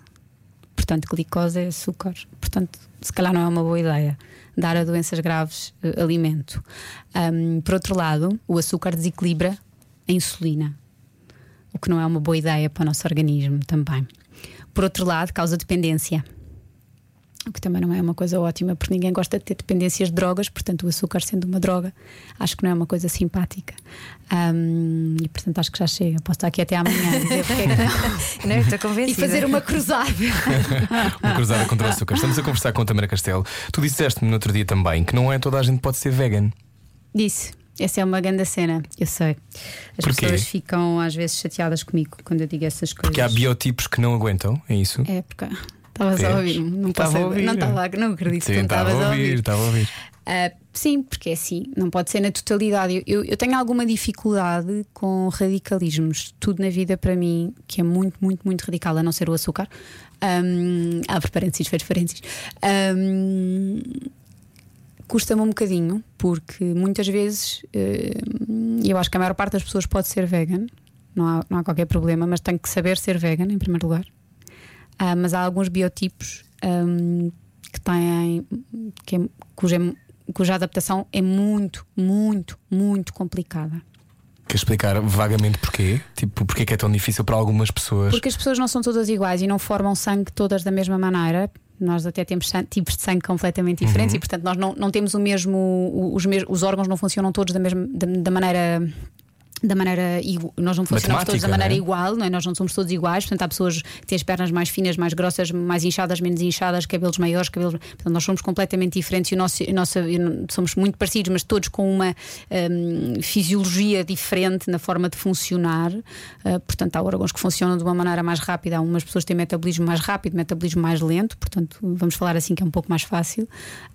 D: Portanto, glicose é açúcar. Portanto, se calhar não é uma boa ideia dar a doenças graves eh, alimento. Ahm, por outro lado, o açúcar desequilibra a insulina, o que não é uma boa ideia para o nosso organismo também. Por outro lado, causa dependência. O que também não é uma coisa ótima, porque ninguém gosta de ter dependências de drogas, portanto, o açúcar sendo uma droga, acho que não é uma coisa simpática. Ahm, e portanto, acho que já chega. Posso estar aqui até amanhã a dizer porque é que não.
B: Não, estou
D: E fazer uma cruzada.
A: Uma cruzada contra o açúcar. Estamos a conversar com a Tamara Castelo. Tu disseste-me no outro dia também que não é toda a gente pode ser vegan.
D: Disse. Essa é uma grande cena, eu sei. As
A: Porquê?
D: pessoas ficam às vezes chateadas comigo quando eu digo essas coisas.
A: Porque há biotipos que não aguentam, é isso?
D: É, porque estavas a
A: Vês?
D: ouvir-me. Não
A: Estava
D: posso
A: a ouvir.
D: Não estava, não acredito que
A: Sim,
D: não
A: estava
D: estavas
A: a ouvir, estava a ouvir.
D: Ah, sim, porque é assim, não pode ser na totalidade. Eu, eu- tenho alguma dificuldade com radicalismos. Tudo na vida para mim que é muito, muito, muito radical, a não ser o açúcar. Um, abre parênteses, fecha parênteses. Ahm, Custa-me um bocadinho, porque muitas vezes eh, eu acho que a maior parte das pessoas pode ser vegan, não há, não há qualquer problema, mas tem que saber ser vegan em primeiro lugar. Ah, mas há alguns biotipos ahm, que têm que é- cuja, cuja adaptação é muito, muito, muito complicada.
A: Queres explicar vagamente porquê? Tipo, porquê que é tão difícil para algumas pessoas?
D: Porque as pessoas não são todas iguais e não formam sangue todas da mesma maneira. Nós até temos tipos de sangue completamente diferentes e, portanto, nós não, não temos o mesmo. Os, os órgãos não funcionam todos da mesma da, da maneira. Da maneira nós não funcionamos todos da
A: Matemática,
D: maneira
A: é?
D: igual, não é? nós não somos todos iguais. Portanto, há pessoas que têm as pernas mais finas, mais grossas, mais inchadas, menos inchadas, cabelos maiores, cabelos. Portanto, nós somos completamente diferentes e o nosso, a nossa, somos muito parecidos, mas todos com uma hum, fisiologia diferente na forma de funcionar. Uh, portanto, há órgãos que funcionam de uma maneira mais rápida, há umas pessoas que têm metabolismo mais rápido, metabolismo mais lento, portanto, vamos falar assim que é um pouco mais fácil.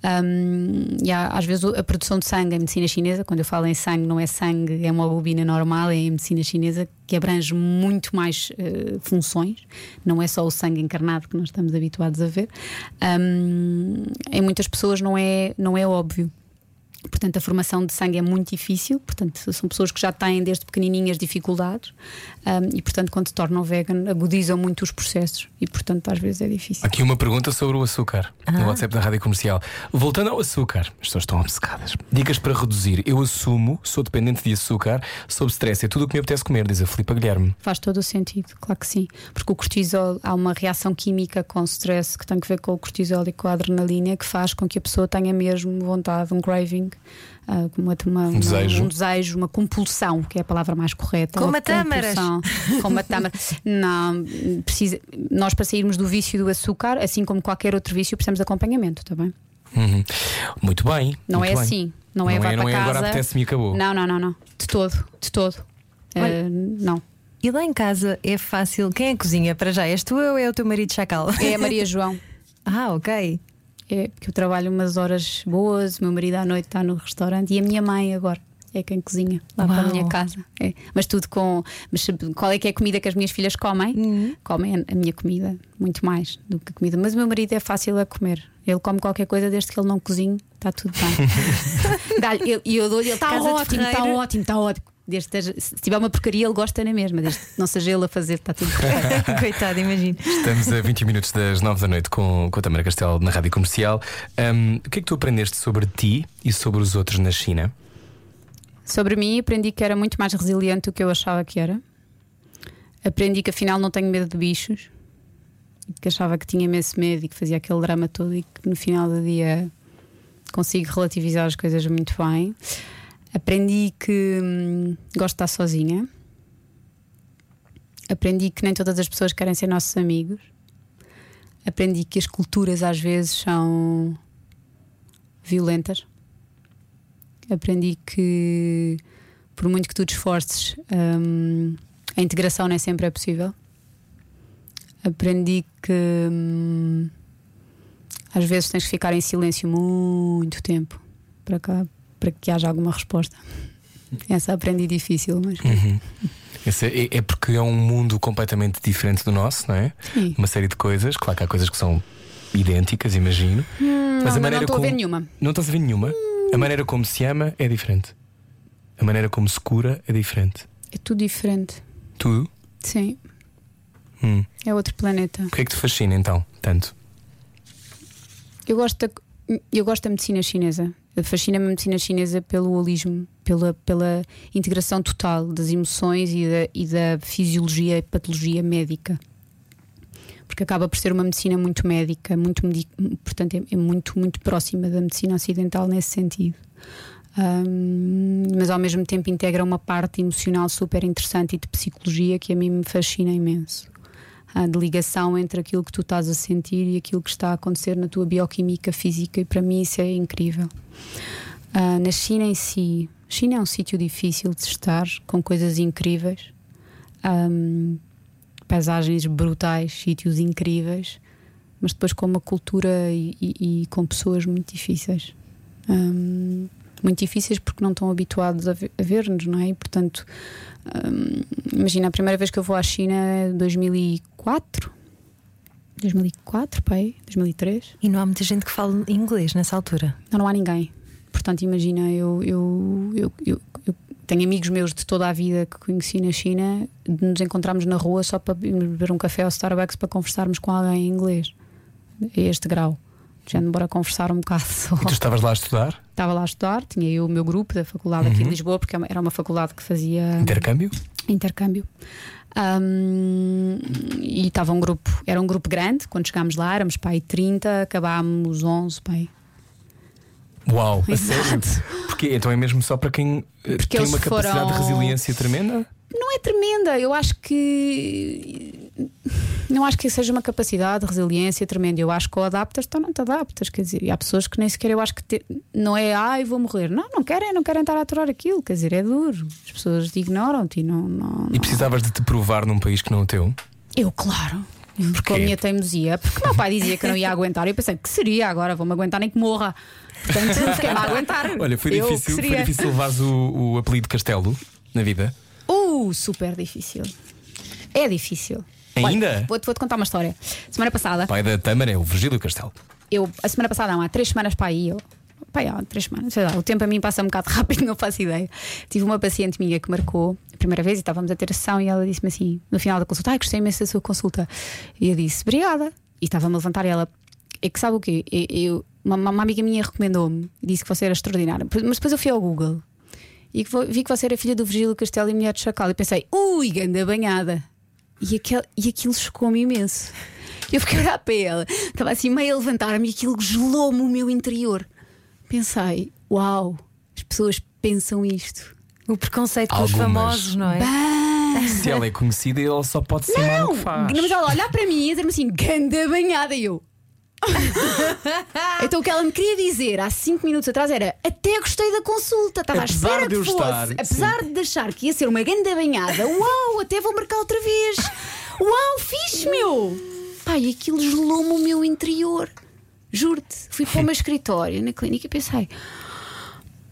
D: Um, e há, às vezes a produção de sangue em medicina chinesa, quando eu falo em sangue, não é sangue, é hemoglobina normal, é em medicina chinesa que abrange muito mais uh, funções, não é só o sangue encarnado que nós estamos habituados a ver. Um, em muitas pessoas não é, não é óbvio. Portanto, a formação de sangue é muito difícil. Portanto, são pessoas que já têm desde pequenininhas dificuldades um, e, portanto, quando se tornam vegan, agudizam muito os processos e, portanto, às vezes é difícil.
A: Aqui uma pergunta sobre o açúcar no WhatsApp da Rádio Comercial. Voltando ao açúcar, as pessoas estão obcecadas. Dicas para reduzir. Eu assumo, sou dependente de açúcar, sob stress, é tudo o que me apetece comer, diz a Filipa Guilherme.
D: Faz todo o sentido, claro que sim. Porque o cortisol, há uma reação química com o stress que tem que ver com o cortisol e com a adrenalina que faz com que a pessoa tenha mesmo vontade, um craving, ah, uma, uma, uma-
A: desejo.
D: um desejo, uma compulsão, que é a palavra mais correta.
B: Como
D: Uma
B: a tâmaras.
D: compulsão. Como a tâmara. Não, precisa, nós para sairmos do vício do açúcar, assim como qualquer outro vício, precisamos de acompanhamento, está bem?
A: Uhum. Muito bem.
D: Não
A: muito
D: é
A: bem.
D: assim. Não é,
A: Não
D: vai
A: é,
D: para
A: não é
D: casa.
A: agora apetece-me e acabou.
D: Não, não, não, não. De todo, de todo.
B: Olha.
D: Ah, não.
B: E lá em casa é fácil. Quem é que cozinha para já? És tu ou é o teu marido chacal?
D: É a Maria João.
B: Ah, ok.
D: É porque eu trabalho umas horas boas, o meu marido à noite está no restaurante e a minha mãe agora é quem cozinha lá para a
B: Uau.
D: minha casa. É. Mas tudo com. Mas qual é que é a comida que as minhas filhas comem?
B: Uhum.
D: Comem a- minha comida, muito mais do que a comida. Mas o meu marido é fácil a comer. Ele come qualquer coisa desde que ele não cozinhe, está tudo bem. E eu dou-lhe, ele está ótimo, está ótimo, está ótimo. Desde que esteja- se tiver uma porcaria, ele gosta na mesma, desde que não seja ele a fazer, está tudo.
B: Coitado, imagino.
A: Estamos a 20 minutos das 9 da noite com, com a Tamara Castelo na Rádio Comercial. Ahm, o que é que tu aprendeste sobre ti e sobre os outros na China?
D: Sobre mim, aprendi que era muito mais resiliente do que eu achava que era. Aprendi que afinal não tenho medo de bichos, e que achava que tinha imenso medo e que fazia aquele drama todo e que no final do dia consigo relativizar as coisas muito bem. Aprendi que hum, gosto de estar sozinha. Aprendi que nem todas as pessoas querem ser nossos amigos. Aprendi que as culturas às vezes são violentas aprendi que por muito que tu te esforces, hum, a integração nem sempre é possível. Aprendi que hum, às vezes tens que ficar em silêncio muito tempo para, cá, para que haja alguma resposta. Essa aprendi difícil, mas.
A: Esse é, é porque é um mundo completamente diferente do nosso, não é?
D: Sim.
A: Uma série de coisas. Claro que há coisas que são idênticas, imagino. mas
D: Hum, não, não estou a ver nenhuma.
A: Não estás a ver nenhuma? A maneira como se ama é diferente. A maneira como se cura é diferente.
D: É tudo diferente.
A: Tudo?
D: Sim.
A: Hum.
D: É outro planeta.
A: O que é que te fascina então? Tanto?
D: Eu gosto da, eu gosto da medicina chinesa. Fascina-me a medicina chinesa pelo holismo, pela, pela integração total das emoções e da, e da fisiologia e patologia médica. Porque acaba por ser uma medicina muito médica, muito portanto, é, é muito, muito próxima da medicina ocidental nesse sentido. Ahm, mas ao mesmo tempo integra uma parte emocional super interessante e de psicologia que a mim me fascina imenso. De ligação entre aquilo que tu estás a sentir e aquilo que está a acontecer na tua bioquímica física, e para mim isso é incrível. Ah, na China em si, China é um sítio difícil de estar, com coisas incríveis, Ahm, paisagens brutais, sítios incríveis, mas depois com uma cultura e, e- e com pessoas muito difíceis. Ahm, muito difíceis porque não estão habituados a ve- a ver-nos, não é? E portanto, ahm, imagina, a primeira vez que eu vou à China é 2004. 2004, pai? 2003?
B: E não há muita gente que fale inglês nessa altura.
D: Não, não há ninguém. Portanto, imagina, eu, eu, eu, eu- eu tenho amigos meus de toda a vida que conheci na China, de nos encontrarmos na rua só para beber um café ao Starbucks para conversarmos com alguém em inglês. A este grau. Já bora conversar um bocado só.
A: E tu estavas lá a estudar?
D: Estava lá a estudar, tinha eu o meu grupo da faculdade aqui de Lisboa, porque é era uma faculdade que fazia
A: Intercâmbio?
D: intercâmbio. Ahm, e estava um grupo, era um grupo grande. Quando chegámos lá, éramos pai 30, acabámos 11, pai.
A: Uau, a
D: Exato.
A: sério? Porque então é mesmo só para quem eh,
D: Porque
A: tem uma capacidade de
D: foram-
A: resiliência tremenda?
D: Não é tremenda, eu acho que. Não acho que seja uma capacidade de resiliência tremenda. Eu acho que ou adaptas ou não te adaptas. Quer dizer, e há pessoas que nem sequer eu acho que te- não é ai, vou morrer. Não, não querem, não querem estar a aturar aquilo. Quer dizer, é duro. As pessoas ignoram-te e não, não,
A: E precisavas de te provar num país que não é o teu?
D: Eu, claro. Com
A: Porquê?
D: a minha teimosia, porque o meu pai dizia que não ia aguentar. Eu pensei que seria agora, vou-me aguentar nem que morra. Portanto, fiquei-me a aguentar.
A: Olha, foi
D: Eu
A: difícil, foi difícil levares o, o apelido Castelo na vida?
D: Uh, super difícil. É difícil.
A: Ainda?
D: Vou-te vou-te contar uma história. Semana passada,
A: O pai da Tâmara é o Virgílio Castelo.
D: eu, a semana passada, não, há três semanas para aí, eu, pai, há três semanas, sei lá, o tempo a mim passa um bocado rápido, não faço ideia. Tive uma paciente minha que marcou a primeira vez e estávamos a ter a sessão e ela disse-me assim, no final da consulta, ai, gostei imenso da sua consulta. E eu disse, obrigada. E estava-me a levantar e ela, é que sabe o quê? Eu, eu- uma, uma amiga minha recomendou-me, disse que você era extraordinária, mas depois eu fui ao Google. E vi que você era filha do Virgílio Castelo e mulher de Chacal. E pensei, ui, ganda banhada. E, aquel, e aquilo chocou-me imenso. Eu fiquei a olhar para ela, estava assim meio a levantar-me e aquilo gelou-me o meu interior. Pensei, uau, as pessoas pensam isto.
B: O preconceito com os
A: Algumas.
B: famosos, não é?
A: Se ela é conhecida, ela só pode ser mal que faz.
D: Não, mas ela olhar para mim e dizer-me assim, ganda banhada, e eu. então o que ela me queria dizer há 5 minutos atrás era até gostei da consulta, estava à espera que fosse,
A: estar,
D: apesar de achar que ia ser uma ganda banhada, uau, até vou marcar outra vez. Uau, fixe, meu! Pai, aquilo gelou-me o meu interior. Juro-te, fui para o meu escritório na clínica e pensei: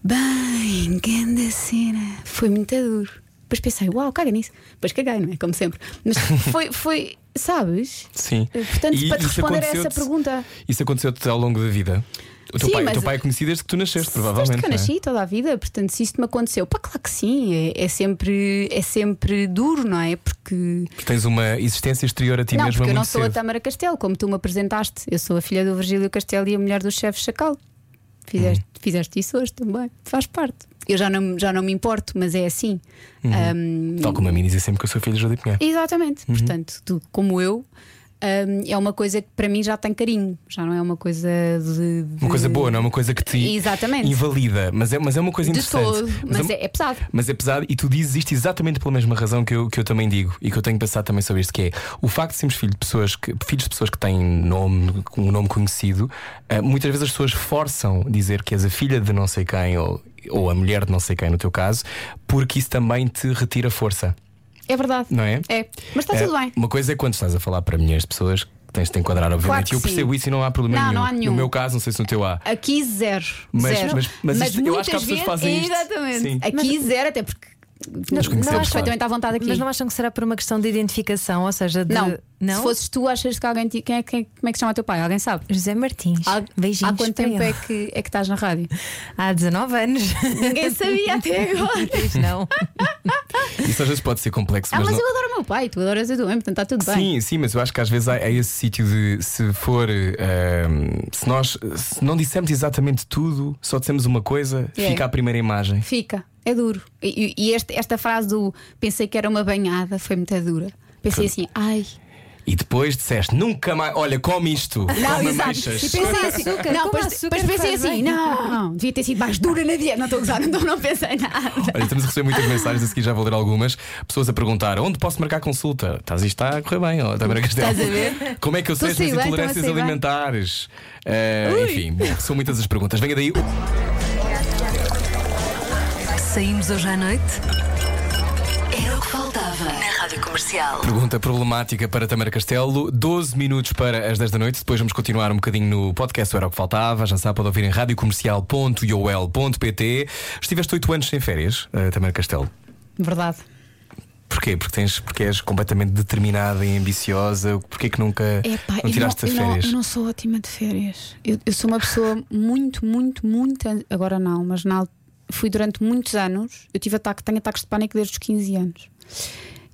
D: bem, ganda cena. Foi muito duro. Depois pensei: uau, caga nisso. Depois caguei, não é? Como sempre. Mas foi, foi sabes?
A: Sim.
D: Portanto,
A: E
D: para te responder a essa pergunta.
A: Isso aconteceu-te ao longo da vida? O teu,
D: Sim,
A: pai, o teu pai é conhecido desde que tu nasceste,
D: Desde
A: provavelmente.
D: que eu
A: é?
D: nasci toda a vida, portanto, se isto me aconteceu, pá, claro que sim, é, é sempre, é sempre duro, não é? Porque.
A: Porque tens uma existência exterior a ti
D: não,
A: mesma
D: porque eu não sou a
A: cedo.
D: Tâmara Castelo, como tu me apresentaste. Eu sou a filha do Virgílio Castelo e a mulher do chefe Chacal. Fizeste,
A: Uhum.
D: fizeste isso hoje também, faz parte. Eu já não, já não me importo, mas é assim.
A: Uhum.
D: Ahm,
A: Tal como a mim dizia sempre que eu sou filho de Júlia Pinheiro.
D: Exatamente.
A: Uhum.
D: Portanto, tu, como eu, hum, é uma coisa que para mim já tem carinho. Já não é uma coisa de. de-
A: Uma coisa boa, não é uma coisa que te
D: Exatamente.
A: invalida, mas é, mas é uma coisa
D: De
A: interessante.
D: todo. Mas é, é pesado.
A: Mas é pesado e tu dizes isto exatamente pela mesma razão que eu, que eu também digo e que eu tenho pensado também sobre isto, que é o facto de sermos filhos de pessoas que, filhos de pessoas que têm nome, um nome conhecido, eh, muitas vezes as pessoas forçam dizer que és a filha de não sei quem ou, ou a mulher de não sei quem, no teu caso, porque isso também te retira força.
D: É verdade.
A: Não é?
D: É. Mas está
A: É,
D: tudo bem.
A: Uma coisa é quando estás a falar para milhares de pessoas que tens de te enquadrar, obviamente.
D: que
A: e eu
D: sim.
A: percebo isso e não há problema
D: Não,
A: nenhum.
D: não há nenhum.
A: No meu caso, não sei se no teu há.
D: Aqui zero.
A: Mas-
D: zero.
A: mas- mas isto- eu acho que há
D: muitas
A: pessoas que
D: vezes-
A: fazem isto.
D: Exatamente.
A: Sim.
D: Aqui zero, até porque.
A: Conhecemos,
D: não acho
A: claro.
D: perfeitamente à vontade aqui.
B: Mas não acham que será por uma questão de identificação? Ou seja, de.
D: Não.
B: Não?
D: Se fosses tu, achas que alguém. Te... Quem é, quem, como é que se chama o teu pai? Alguém sabe?
B: José Martins.
D: Há,
B: Beijinhos.
D: há quanto tempo
B: ele.
D: é que, é que estás na rádio?
B: Há 19 anos.
D: Ninguém sabia até agora.
B: Pois não.
A: Isso às vezes pode ser complexo,
D: Ah,
A: mas
D: mas
A: não.
D: eu adoro o meu pai, tu adoras a tua mãe, portanto está tudo bem.
A: Sim, sim, mas eu acho que às vezes há, há esse sítio de se for. ehm, se nós se não dissermos exatamente tudo, só dissemos uma coisa,
D: É.
A: fica a primeira imagem.
D: Fica, é duro. E, e- e este- esta frase do pensei que era uma banhada foi muito dura. Pensei assim, ai.
A: E depois disseste, nunca mais, olha, come isto,
D: Não,
A: come
D: exato.
A: ameixas.
D: E pensei assim,
B: Açúcar,
D: não, depois,
B: açúcar
D: depois pensei assim,
B: bem.
D: não, devia ter sido mais dura na dieta. Não estou a gozar, não, não pensei nada.
A: Olha, estamos a receber muitas mensagens, a seguir já vou ler algumas. Pessoas a perguntar onde posso marcar consulta? Estás isto está a correr bem, ó, Tamara Castelo.
D: Estás a ver?
A: Como é que eu sei as minhas intolerâncias alimentares? Eh, enfim, são muitas as perguntas. Venha daí.
E: Saímos hoje à noite? Era o que faltava na Rádio Comercial.
A: Pergunta problemática para Tamara Castelo. 12 minutos para as 10 da noite. Depois vamos continuar um bocadinho no podcast. Era o que faltava. Já sabe, pode ouvir em radiocomercial.iol.pt. Estiveste 8 anos sem férias, eh, Tamara Castelo.
D: Verdade.
A: Porquê? Porque, tens, porque és completamente determinada e ambiciosa. Porquê que nunca
D: Epá,
A: não
D: eu
A: tiraste
D: não,
A: as
D: eu não-
A: férias?
D: eu não sou ótima de férias. Eu, eu sou uma pessoa muito, muito, muito. Agora não, mas na, al- fui durante muitos anos. Eu tive ataque, tenho ataques de pânico desde os 15 anos.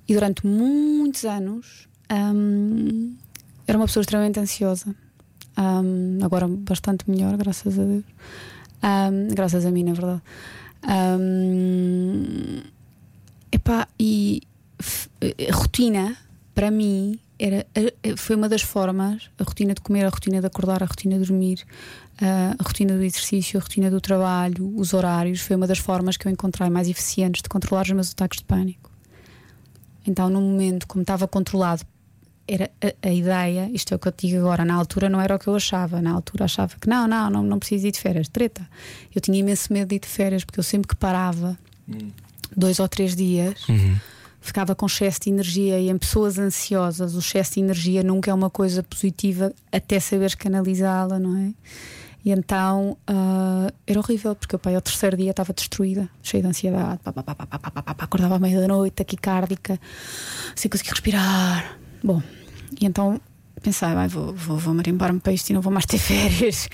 D: E durante muitos anos hum, era uma pessoa extremamente ansiosa. Hum, agora bastante melhor, graças a Deus. Hum, graças a mim, na verdade. Epá, e f- a rotina, para mim, era, a- foi uma das formas, a rotina de comer, a rotina de acordar, a rotina de dormir, a rotina do exercício, a rotina do trabalho, os horários, foi uma das formas que eu encontrei mais eficientes de controlar os meus ataques de pânico. Então, no momento, como estava controlado, era a, a ideia, isto é o que eu te digo agora, na altura não era o que eu achava, na altura achava que não, não, não, não preciso ir de férias, treta. Eu tinha imenso medo de ir de férias, porque eu sempre que parava, dois ou três dias, ficava com excesso de energia e em pessoas ansiosas o excesso de energia nunca é uma coisa positiva até saberes canalizá-la, não é? E então uh, era horrível, porque o pai, ao terceiro dia, estava destruída, cheia de ansiedade, pá, pá, pá, pá, pá, pá, pá, acordava à meia-noite, taquicárdica, sem conseguir respirar. Bom, e então pensava ah, vou, vou, vou marimbar-me para isto e não vou mais ter férias.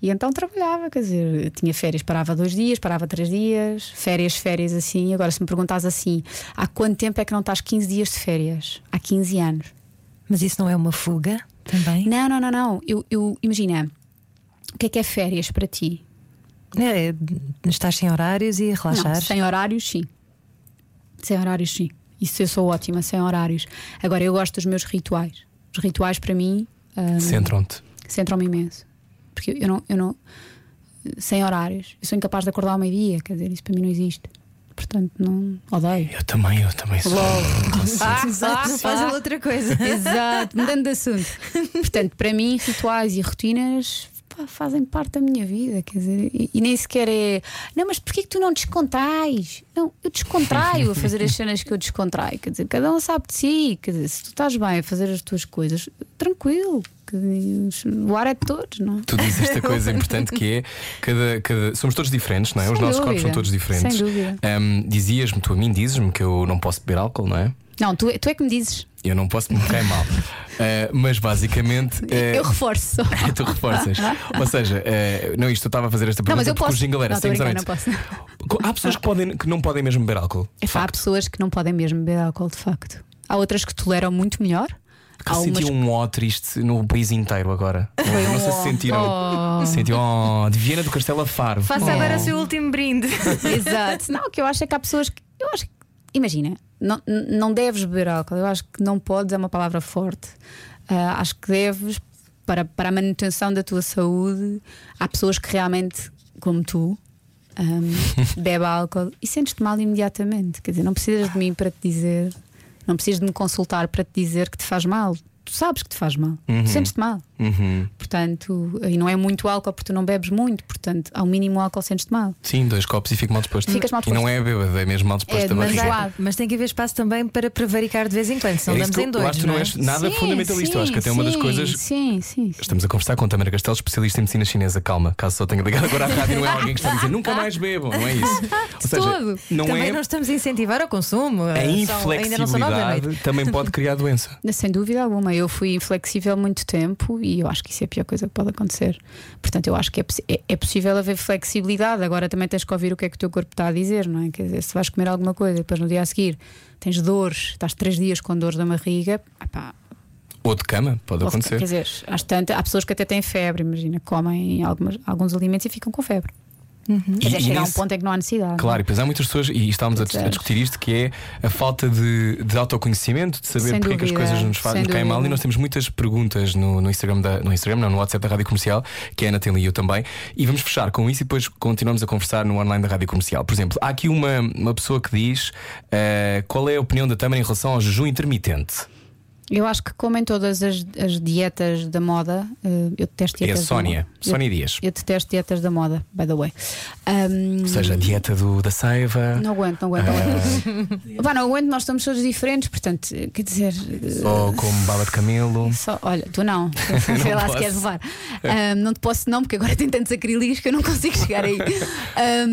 D: E então trabalhava, quer dizer, tinha férias, parava dois dias, parava três dias, férias, férias assim. Agora, se me perguntas assim, há quanto tempo é que não estás 15 dias de férias? Há 15 anos.
B: Mas isso não é uma fuga também?
D: Não, não, não, não. Eu, eu imagina, o que é que é férias para ti?
B: É, estás sem horários e relaxar.
D: Não, sem horários, sim. Sem horários, sim. Isso eu sou ótima, sem horários. Agora, eu gosto dos meus rituais. Os rituais, para mim, hum,
A: Centram-te.
D: centram-me imenso. Porque eu não, eu não. Sem horários. Eu sou incapaz de acordar ao meio-dia, quer dizer, isso para mim não existe. Portanto, não. Odeio.
A: Eu também, eu também sou.
D: Ah,
B: Exato, não faz outra coisa.
D: Exato, mudando de assunto. Portanto, para mim, rituais e rotinas pá, fazem parte da minha vida, quer dizer, e, e nem sequer é. Não, mas porquê que tu não descontrais? Não, eu descontraio a fazer as cenas que eu descontraio, quer dizer, cada um sabe de si, quer dizer, se tu estás bem a fazer as tuas coisas, tranquilo, o ar é de todos, não é?
A: Tu dizes esta coisa importante que é cada, cada- somos todos diferentes, não é? Os
D: Sem
A: nossos corpos
D: dúvida.
A: são todos diferentes.
D: Sem dúvida.
A: Ahm, Dizias-me, tu a mim dizes-me que eu não posso beber álcool, não é?
D: Não, tu, é- tu é que me dizes,
A: Eu não posso me cair mal. Ah, mas basicamente. ah,
D: eu reforço só.
A: tu reforças. Ou seja, ah, não, isto eu estava a fazer esta
D: Não,
A: pergunta
D: mas eu
A: porque
D: posso.
A: o jingle era
D: não, brincar, não posso.
A: Há pessoas que, podem, que não podem mesmo beber álcool.
D: É há pessoas que não podem mesmo beber álcool, de facto. Há outras que toleram muito melhor.
A: Que
D: Há
A: senti
D: umas
A: um ó triste no país inteiro agora. Não,
D: um
A: sei se sentiram. Senti ó de Viena do Castelo a Faro.
B: Faça
A: Oh.
B: agora o seu último brinde.
D: Exato. Não, o que eu acho é que há pessoas que. Eu acho que. Imagina, não, não deves beber álcool. Eu acho que não podes, é uma palavra forte. Ah, acho que deves, para, para a manutenção da tua saúde, há pessoas que realmente, como tu, um, bebe álcool e sentes-te mal imediatamente. Quer dizer, não precisas de mim para te dizer, não precisas de me consultar para te dizer que te faz mal. Tu sabes que te faz mal. Tu sentes-te mal. Portanto, e não é muito álcool porque tu não bebes muito, portanto, ao mínimo álcool sentes-te mal.
A: Sim, dois copos e fico mal disposto.
D: Ficas mal
A: E não é bêbado, é mesmo mal disposto
D: É demasiado.
B: Mas tem que haver espaço também para prevaricar de vez em quando, senão
A: É
B: damos
A: que eu-
B: em
A: eu
B: dois.
A: acho que tu não
B: é?
A: és nada
D: Sim,
A: fundamentalista. Eu acho que até uma das
D: sim,
A: coisas.
D: Sim, sim.
A: Estamos a conversar com Tamara Castelo, especialista em medicina chinesa. Calma, caso só tenha ligado agora à rádio, não é alguém que está a dizer nunca mais bebam, não é isso? Ou
D: todo.
A: não
B: Também
A: é.
B: não estamos a incentivar o consumo.
A: A
B: ainda não são
A: inflexibilidade também pode criar doença.
D: Sem dúvida alguma, eu fui inflexível muito tempo e eu acho que isso é a pior coisa que pode acontecer. Portanto, eu acho que é, é- é possível haver flexibilidade. Agora também tens que ouvir o que é que o teu corpo está a dizer, não é? Quer dizer, se vais comer alguma coisa e depois no dia a seguir tens dores, estás três dias com dores da barriga, epá,
A: Ou de cama, pode
D: ou-
A: acontecer.
D: quer dizer, às tantas, há pessoas que até têm febre, imagina, comem algumas, alguns alimentos e ficam com febre. Quer dizer,
A: E- e
D: chega a um ponto em que não há necessidade.
A: Claro, e depois há muitas pessoas, e estávamos a,
D: é.
A: a discutir isto, que é a falta de, de autoconhecimento, de saber
D: Sem
A: porque é que as
D: dúvida,
A: coisas nos fazem caem mal. E
D: dúvida.
A: nós temos muitas perguntas no, no Instagram, da, no Instagram, não, no WhatsApp da Rádio Comercial, que é a tem e eu também. E vamos fechar com isso e depois continuamos a conversar no online da Rádio Comercial. Por exemplo, há aqui uma, uma pessoa que diz eh, qual é a opinião da Tâmara em relação ao jejum intermitente.
D: Eu acho que, como em todas as, as dietas da moda, eh, eu detesto
A: É a
D: dietas.
A: Sónia. Sónia Dias.
D: Eu detesto dietas da moda, by the way. Ahm,
A: Ou seja, a dieta do, da saiva.
D: Não aguento, não aguento. não aguento. Vá, não aguento, nós estamos todos diferentes, portanto, quer dizer.
A: Ou como bala de camelo.
D: Só, olha, tu não, sei lá
A: posso.
D: se queres levar. Ahm, não te posso, não, porque agora tem tantos acrílicos que eu não consigo chegar aí.
A: Que é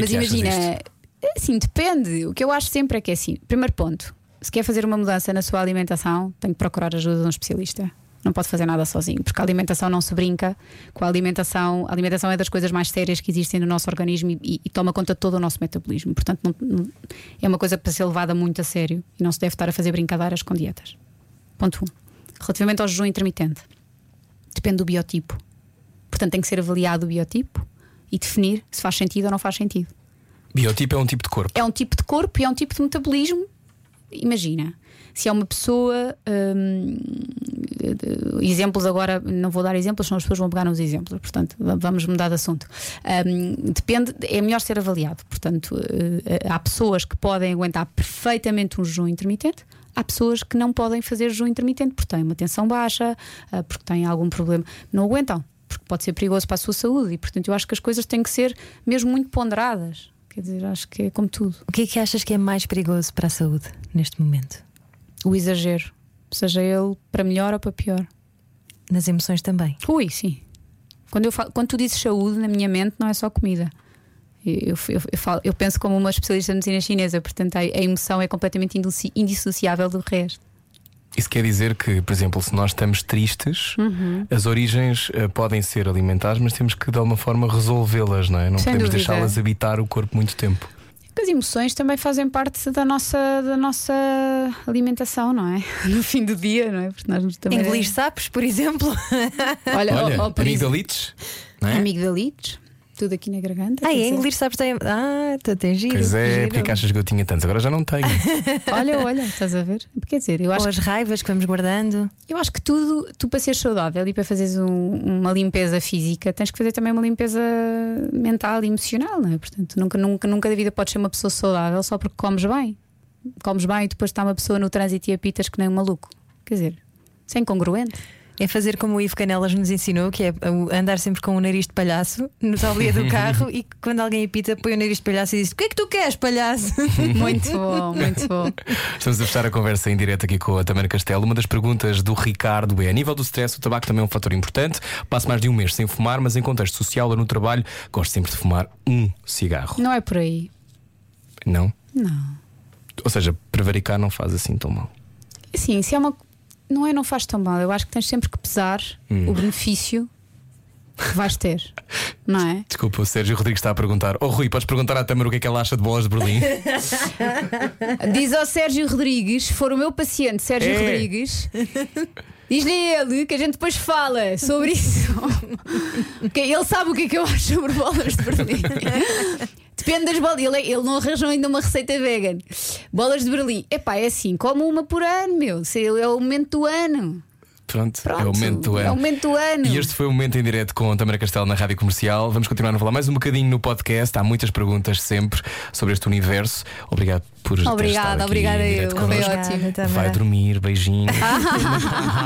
D: mas
A: que
D: imagina,
A: disto?
D: assim, depende. O que eu acho sempre é que é assim: primeiro ponto, se quer fazer uma mudança na sua alimentação, tem que procurar ajuda de um especialista. Não pode fazer nada sozinho, porque a alimentação não se brinca com a alimentação. A alimentação é das coisas mais sérias que existem no nosso organismo e, e- toma conta de todo o nosso metabolismo. Portanto, não- não- é uma coisa para ser levada muito a sério e não se deve estar a fazer brincadeiras com dietas. Ponto 1. Um. Relativamente ao jejum intermitente, depende do biotipo. Portanto, tem que ser avaliado o biotipo e definir se faz sentido ou não faz sentido.
A: Biotipo é um tipo de corpo.
D: É um tipo de corpo e é um tipo de metabolismo. Imagina, se é uma pessoa. hum, exemplos agora, não vou dar exemplos, senão as pessoas vão pegar nos exemplos, portanto, va- vamos mudar de assunto. Hum, depende, é melhor ser avaliado. Portanto, eh, há pessoas que podem aguentar perfeitamente um jejum intermitente. Há pessoas que não podem fazer jejum intermitente porque têm uma tensão baixa, ah, porque têm algum problema, não aguentam, porque pode ser perigoso para a sua saúde e, portanto, eu acho que as coisas têm que ser mesmo muito ponderadas. Quer dizer, acho que é como tudo.
B: O que é que achas que é mais perigoso para a saúde neste momento?
D: O exagero, seja ele para melhor ou para pior.
B: Nas emoções também.
D: Ui, sim. Quando, eu falo, quando tu dizes saúde, na minha mente não é só comida. Eu, eu, eu, falo- eu penso como uma especialista de medicina chinesa, portanto a, a emoção é completamente indissoci- indissociável do resto.
A: Isso quer dizer que, por exemplo, se nós estamos tristes,
D: Uhum.
A: as origens eh, podem ser alimentares, mas temos que de alguma forma resolvê-las, não é? Não
D: Sem
A: podemos deixá-las habitar o corpo muito tempo.
D: Porque As emoções também fazem parte da nossa, da nossa alimentação, não é? No fim do dia, não é? Porque nós também...
B: Engolir sapos, por exemplo.
D: Olha,
A: Olha,
D: por exemplo,
A: amigdalites, não é?
D: amigdalites, tudo aqui na garganta.
B: Ah,
D: quer
B: é engolir sapos tem. Ah, tu tens giro.
A: Pois é,
B: giro.
A: porque é que achas que eu tinha tantos? Agora já não tenho.
D: Olha, olha, estás a ver? Quer dizer, eu acho
B: Ou as raivas que vamos guardando.
D: Eu acho que tudo, tu para seres saudável e para fazeres um- uma limpeza física, tens que fazer também uma limpeza mental e emocional, não é? Portanto, nunca, nunca, nunca da vida podes ser uma pessoa saudável só porque comes bem. Comes bem e depois está uma pessoa no trânsito e apitas que nem um maluco. Quer dizer, isso é incongruente.
B: É fazer como o Ivo Canelas nos ensinou, que é andar sempre com o nariz de palhaço no tabuleiro do carro e quando alguém apita, põe o nariz de palhaço e diz: O que é que tu queres, palhaço?
D: Muito bom, muito bom.
A: Estamos a fechar a conversa em direto aqui com a Tamara Castelo. Uma das perguntas do Ricardo é: a nível do stress, o tabaco também é um fator importante. Passo mais de um mês sem fumar, mas em contexto social ou no trabalho, gosto sempre de fumar um cigarro.
D: Não é por aí.
A: Não?
D: Não.
A: Ou seja, prevaricar não faz assim tão mal.
D: Sim, se é uma. Não é, não faz tão mal. Eu acho que tens sempre que pesar
A: Hum.
D: o benefício que vais ter, não é?
A: Desculpa, o Sérgio Rodrigues está a perguntar. Oh Rui, podes perguntar à Tamara o que é que ela acha de bolas de Berlim?
D: Diz ao Sérgio Rodrigues, se for o meu paciente Sérgio
A: É.
D: Rodrigues, diz-lhe a ele que a gente depois fala sobre isso. Que ele sabe o que é que eu acho sobre bolas de Berlim. Depende das bolas. Ele, é- ele não arranjou ainda uma receita vegan. Bolas de Berlim. Epá, é assim, como uma por ano, meu. É o momento do ano.
A: Pronto,
D: Pronto,
A: é o momento do
D: É o
A: ano.
D: momento do ano.
A: E este foi o momento em direto com a Tamara Castelo na Rádio Comercial. Vamos continuar a falar mais um bocadinho no podcast. Há muitas perguntas sempre sobre este universo. Obrigado por
D: Obrigada, obrigada eu.
A: direto
D: Foi
A: connosco.
D: ótimo.
A: Vai dormir, beijinho.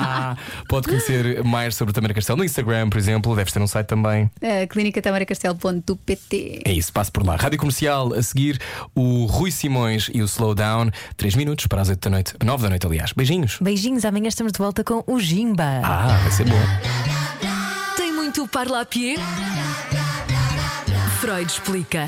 A: Pode conhecer mais sobre o Tamara Castelo no Instagram, por exemplo. Deves ter um site também.
D: Uh, clinicatamaracastelo.pt
A: É isso, passe por lá. Rádio Comercial, a seguir o Rui Simões e o Slowdown. 3 minutos para as 8 da noite. 9 da noite, aliás. Beijinhos.
B: Beijinhos, amanhã estamos de volta com o Jimba.
A: Ah, vai ser bom.
E: Tem muito parlapié? Freud explica.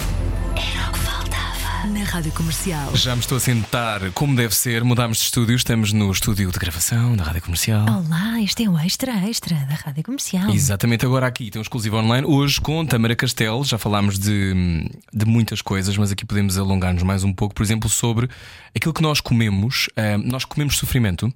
E: Na Rádio Comercial.
A: Já me estou a sentar como deve ser. Mudámos de estúdio. Estamos no estúdio de gravação da Rádio Comercial.
B: Olá, este é o Extra Extra da Rádio Comercial.
A: Exatamente, agora aqui tem um exclusivo online. Hoje com Tamara Castelo, já falámos de, de muitas coisas, mas aqui podemos alongar-nos mais um pouco, por exemplo, sobre aquilo que nós comemos. Nós comemos sofrimento.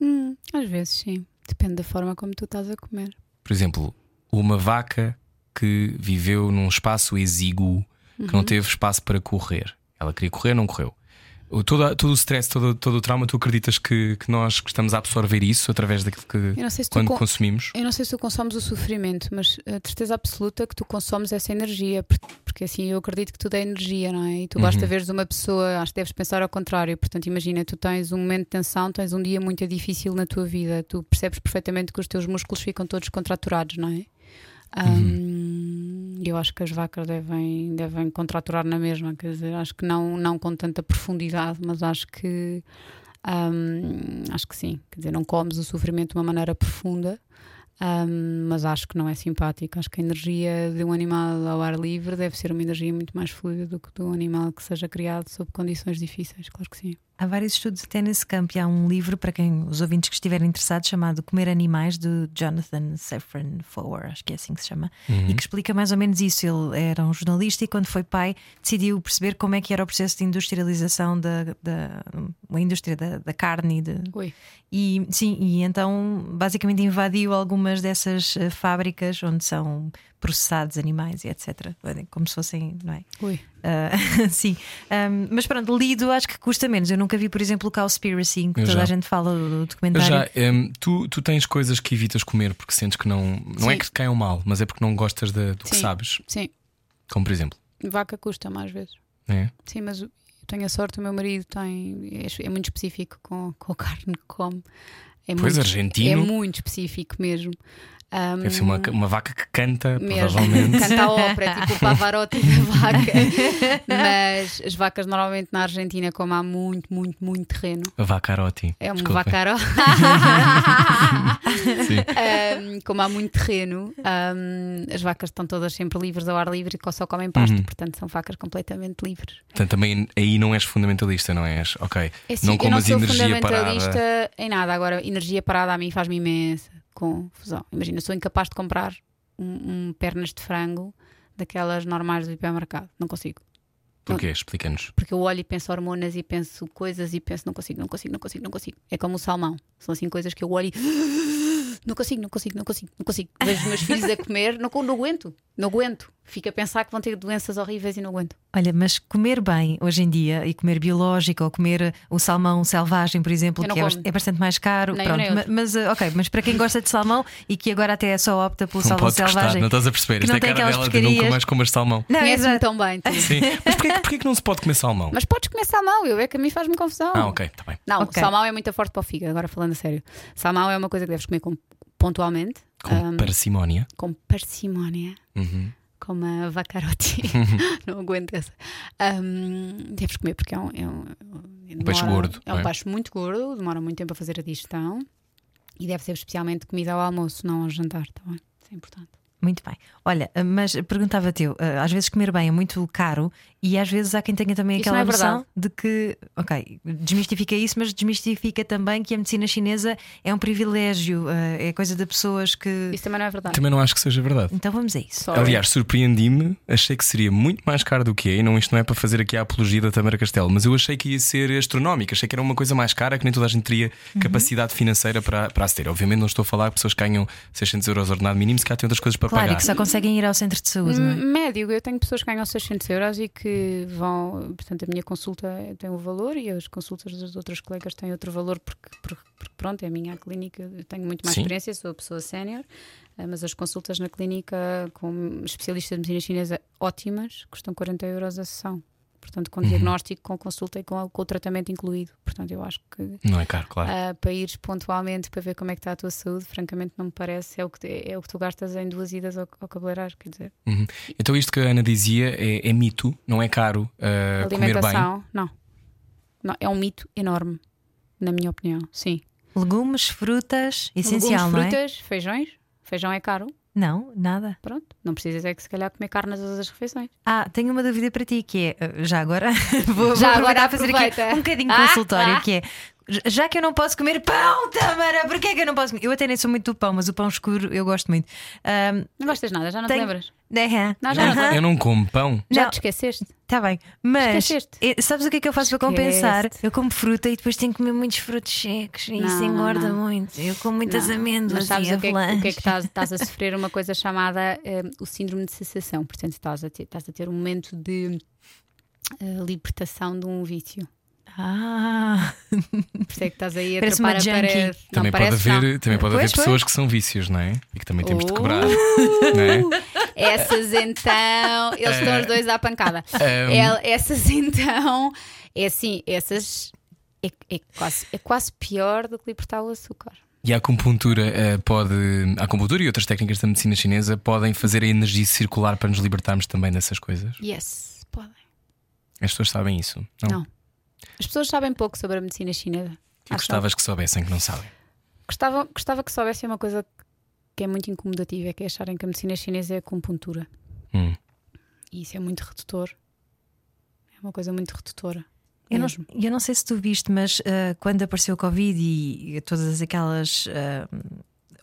D: Hum, às vezes sim. Depende da forma como tu estás a comer.
A: Por exemplo, uma vaca que viveu num espaço exíguo, que
D: Uhum.
A: não teve espaço para correr. Ela queria correr, não correu. O- Todo, todo o stress, todo, todo o trauma, tu acreditas que, que nós que estamos a absorver isso através daquilo que
D: se
A: quando
D: con-
A: consumimos?
D: Eu não sei se tu consomes o sofrimento, mas a certeza absoluta que tu consomes essa energia, por- porque assim eu acredito que tudo é energia, não é? E tu basta veres uma pessoa, acho que deves pensar ao contrário. Portanto, imagina, tu tens um momento de tensão, tens um dia muito difícil na tua vida, tu percebes perfeitamente que os teus músculos ficam todos contraturados, não é? Hum, Eu acho que as vacas devem, devem contraturar na mesma, quer dizer, acho que não, não com tanta profundidade, mas acho que hum, acho que sim. Quer dizer, não comes o sofrimento de uma maneira profunda, hum, mas acho que não é simpático. Acho que a energia de um animal ao ar livre deve ser uma energia muito mais fluida do que um animal que seja criado sob condições difíceis, claro que sim.
B: Há vários estudos até nesse campo. E há um livro para quem os ouvintes que estiverem interessados chamado Comer Animais de Jonathan Safran Foer, acho que é assim que se chama, e que explica mais ou menos isso. Ele era um jornalista e quando foi pai decidiu perceber como é que era o processo de industrialização da, da a indústria da, da carne e de,
D: Ui.
B: e sim, e então basicamente invadiu algumas dessas eh, fábricas onde são processados animais e etc. Como se fossem, não é?
D: Ui.
B: Ah, sim, Ahm, mas pronto, lido acho que custa menos. Eu nunca vi, por exemplo, o Cowspiracy, em que
A: Eu
B: toda
A: já.
B: a gente fala do
A: Eu
B: documentário.
A: já, hum, tu, tu tens coisas que evitas comer porque sentes que não. Não é
D: Sim.
A: que te caiam mal, mas é porque não gostas de- do que
D: Sim.
A: sabes.
D: Sim,
A: Como por exemplo.
D: vaca custa mais vezes.
A: É?
D: Sim, mas eu tenho a sorte, o meu marido tem, é, é muito específico com, com a carne que come. É
A: Pois,
D: muito,
A: argentino.
D: É muito específico mesmo. Ahm,
A: Deve ser uma, uma vaca que canta,
D: mesmo.
A: provavelmente.
D: Canta a ópera, tipo o Pavarotti da vaca. Mas as vacas normalmente na Argentina, como há muito, muito, muito terreno,
A: vacarotti.
D: é um
A: Desculpa.
D: vacaro.
A: Sim.
D: Ahm, como há muito terreno, ahm, as vacas estão todas sempre livres ao ar livre e só comem pasto,
A: Uhum.
D: portanto são vacas completamente livres.
A: Portanto, também aí não és fundamentalista, não és? Ok.
D: É
A: não
D: eu não
A: comas
D: sou
A: energia
D: fundamentalista
A: parada.
D: em nada. Agora, energia parada a mim faz-me imensa confusão. Imagina, eu sou incapaz de comprar um, um pernas de frango daquelas normais do hipermercado. Não consigo.
A: Porquê? Explica-nos.
D: Porque eu olho e penso hormonas e penso coisas e penso não consigo, não consigo, não consigo, não consigo. É como o salmão. São assim coisas que eu olho e não consigo, não consigo, não consigo, não consigo. Vejo os meus filhos a comer, não, não aguento, não aguento. Fico a pensar que vão ter doenças horríveis e não aguento.
B: Olha, mas comer bem hoje em dia e comer biológico ou comer o salmão selvagem, por exemplo, que é, é bastante mais caro.
D: Nem
B: pronto,
D: nem
B: mas eh, ok, mas para quem gosta de salmão e que agora até só opta pelo
A: Não
B: salmão
A: podes gostar,
B: selvagem.
A: não estás a perceber. Isto
B: não
A: é cara dela de nunca
B: porcarias.
A: mais comas salmão.
B: Não,
D: Conhece-me
B: exato.
D: tão bem. tu.
A: Sim. Mas porquê, porquê que não se pode comer salmão?
D: Mas podes comer salmão, eu é que a mim faz-me confusão.
A: Ah, ok, está bem.
D: Não,
B: Ok.
D: salmão é muito forte para o fígado, agora falando a sério. Salmão é uma coisa que deves comer com- pontualmente,
A: Com
D: ahm,
A: parcimónia.
D: com parcimónia,
A: Uhum.
D: como a vacarotti. não aguento essa. Ahm, deves comer porque é um. É um, demora-
A: peixe gordo,
D: É um
A: é?
D: peixe muito gordo, demora muito tempo a fazer a digestão e deve ser especialmente comida ao almoço, não ao jantar, tá bem? Isso é importante.
B: Muito bem. Olha, mas perguntava-te eu, eh, às vezes comer bem é muito caro e às vezes há quem tenha também
D: Isso
B: aquela
D: é
B: noção de que, ok, desmistifica isso, mas desmistifica também que a medicina chinesa é um privilégio, eh, é coisa de pessoas que.
D: Isso também não é verdade.
A: Também não acho que seja verdade.
B: Então vamos a isso.
D: Sorry.
A: Aliás, surpreendi-me, achei que seria muito mais caro do que é, e não, isto não é para fazer aqui a apologia da Tamara Castelo, mas eu achei que ia ser astronómico, achei que era uma coisa mais cara, que nem toda a gente teria
D: Uhum.
A: capacidade financeira para, para as ter. Obviamente, não estou a falar de pessoas que ganham 600 euros ordenado mínimo, se calhar têm outras coisas para
B: Claro, e
A: pagar.
B: que só conseguem ir ao centro de saúde, não é?
D: Médio, eu tenho pessoas que ganham 600 euros e que vão, portanto, a minha consulta tem um valor e as consultas das outras colegas têm outro valor, porque, porque, porque, pronto, é a minha clínica, eu tenho muito mais
A: Sim.
D: experiência, sou a pessoa sénior, eh, mas as consultas na clínica com especialistas de medicina chinesa ótimas custam 40 euros a sessão. Portanto,
A: Uhum.
D: com diagnóstico, com consulta e com, com o tratamento incluído. Portanto, eu acho que
A: Não é caro, claro.
D: ah, para ires pontualmente para ver como é que está a tua saúde, francamente não me parece. É o que, é o que tu gastas em duas idas ao, ao cabeleireiro, quer dizer.
A: Uhum. Então, isto que a Ana dizia é, é mito, não é caro uh, comer bem.
D: Alimentação, não. não. É um mito enorme, na minha opinião. Sim.
B: Legumes, frutas, essencial,
D: Legumes,
B: não é?
D: frutas, feijões. Feijão é caro.
B: Não, nada.
D: Pronto. Não precisas é que se calhar comer carne nas outras refeições.
B: Ah, tenho uma dúvida para ti que é, eh, já agora vou,
D: Já
B: vou
D: agora
B: a fazer
D: aproveita.
B: aqui um bocadinho de
D: Ah,
B: consultório
D: ah.
B: que é já que eu não posso comer pão, Tamara, porquê é que eu não posso comer? Eu até nem sou muito do pão, mas o pão escuro eu gosto muito. Ahm,
D: Não gostas nada, já não
B: tenho-
D: te lembras?
B: aham,
D: Não, já não
A: Eu não como pão.
D: Já
B: Não.
D: te esqueceste?
B: Tá bem, mas
D: Esqueceste.
B: sabes o que é que eu faço para compensar? Eu como fruta e depois tenho que comer muitos frutos secos e isso
D: Não,
B: engorda
D: não.
B: muito. Eu como muitas
D: Não.
B: amêndoas
D: Mas sabes
B: e
D: o que, é, que- o que é que estás, estás a sofrer? Uma coisa chamada eh, o síndrome de cessação. Portanto, estás a ter, estás a ter um momento de eh, libertação de um vício.
B: Ah,
D: Por isso é que estás aí a
B: Parece uma
D: a
B: junkie.
D: parede.
A: Também
D: não,
A: pode haver,
D: não.
A: também pode
B: Pois,
A: haver
B: pois.
A: pessoas que são vícios, não é? E que também temos de
D: Oh.
A: quebrar. não é?
D: Essas então, eles estão os dois à pancada.
A: Um,
D: El- essas então, é assim, essas é, é quase, é quase pior do que libertar o açúcar.
A: E a acupuntura eh, pode. A acupuntura e outras técnicas da medicina chinesa podem fazer a energia circular para nos libertarmos também dessas coisas.
D: Yes, podem.
A: As pessoas sabem isso.
D: Não. As pessoas sabem pouco sobre a medicina chinesa.
A: Que
D: Acham-
A: gostavas que soubessem que não sabem.
D: Gostava, gostava que soubessem uma coisa que é muito incomodativa, é que é acharem que a medicina chinesa é acupuntura.
A: Hum.
D: E isso é muito redutor. É uma coisa muito redutora.
B: Eu não, eu não sei se tu viste, mas ah, quando apareceu o Covid e, e todas aquelas ah,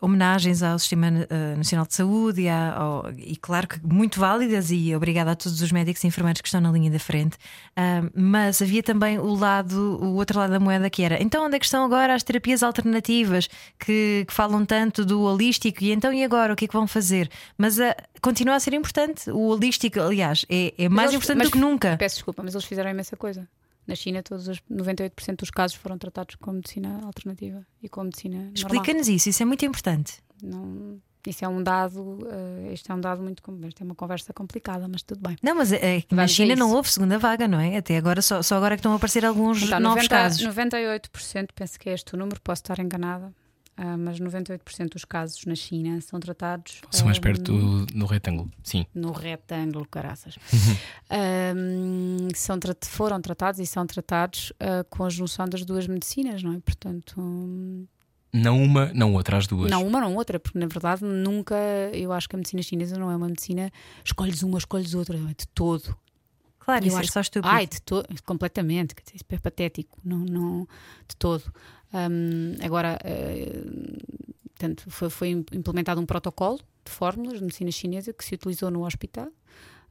B: homenagens ao Sistema ah, Nacional de Saúde e, à- ao- e claro que muito válidas, e obrigada a todos os médicos e enfermeiros que estão na linha da frente, ah, mas havia também o lado, o outro lado da moeda que era então onde é que estão agora as terapias alternativas que, que falam tanto do holístico e então e agora o que é que vão fazer? Mas ah, continua a ser importante. O holístico, aliás, é, é mais
D: eles-
B: importante do que nunca.
D: Peço desculpa, mas eles fizeram imensa coisa. Na China, todos os 98% dos casos foram tratados com medicina alternativa e com medicina.
B: Explica-nos isso, isso é muito importante.
D: Não, isso é um dado, eh, isto é um dado muito. Isto é uma conversa complicada, mas tudo bem.
B: Não, mas é, na China não houve segunda vaga, não é? Até agora, só, só agora é que estão a aparecer alguns
D: Então,
B: novos
D: 90,
B: casos.
D: 98%, penso que é este o número, posso estar enganada, ah, mas 98% dos casos na China são tratados.
A: São mais
D: ah,
A: perto do retângulo. Sim.
D: no retângulo, caraças. Ahm, são, tra- foram tratados e são tratados ah, com a junção das duas medicinas, não é? Portanto, hum,
A: Não uma, não outra, as duas.
D: não uma, não outra, porque na verdade nunca, eu acho que a medicina chinesa não é uma medicina, escolhes uma, escolhes outra, é de todo.
B: Claro,
D: Eu
B: isso é
D: acho
B: só estúpido.
D: Ai, de todo, completamente, quer dizer, isso é patético, não, não de todo. Hum, agora, eh, portanto, foi, foi implementado um protocolo de fórmulas de medicina chinesa que se utilizou no hospital,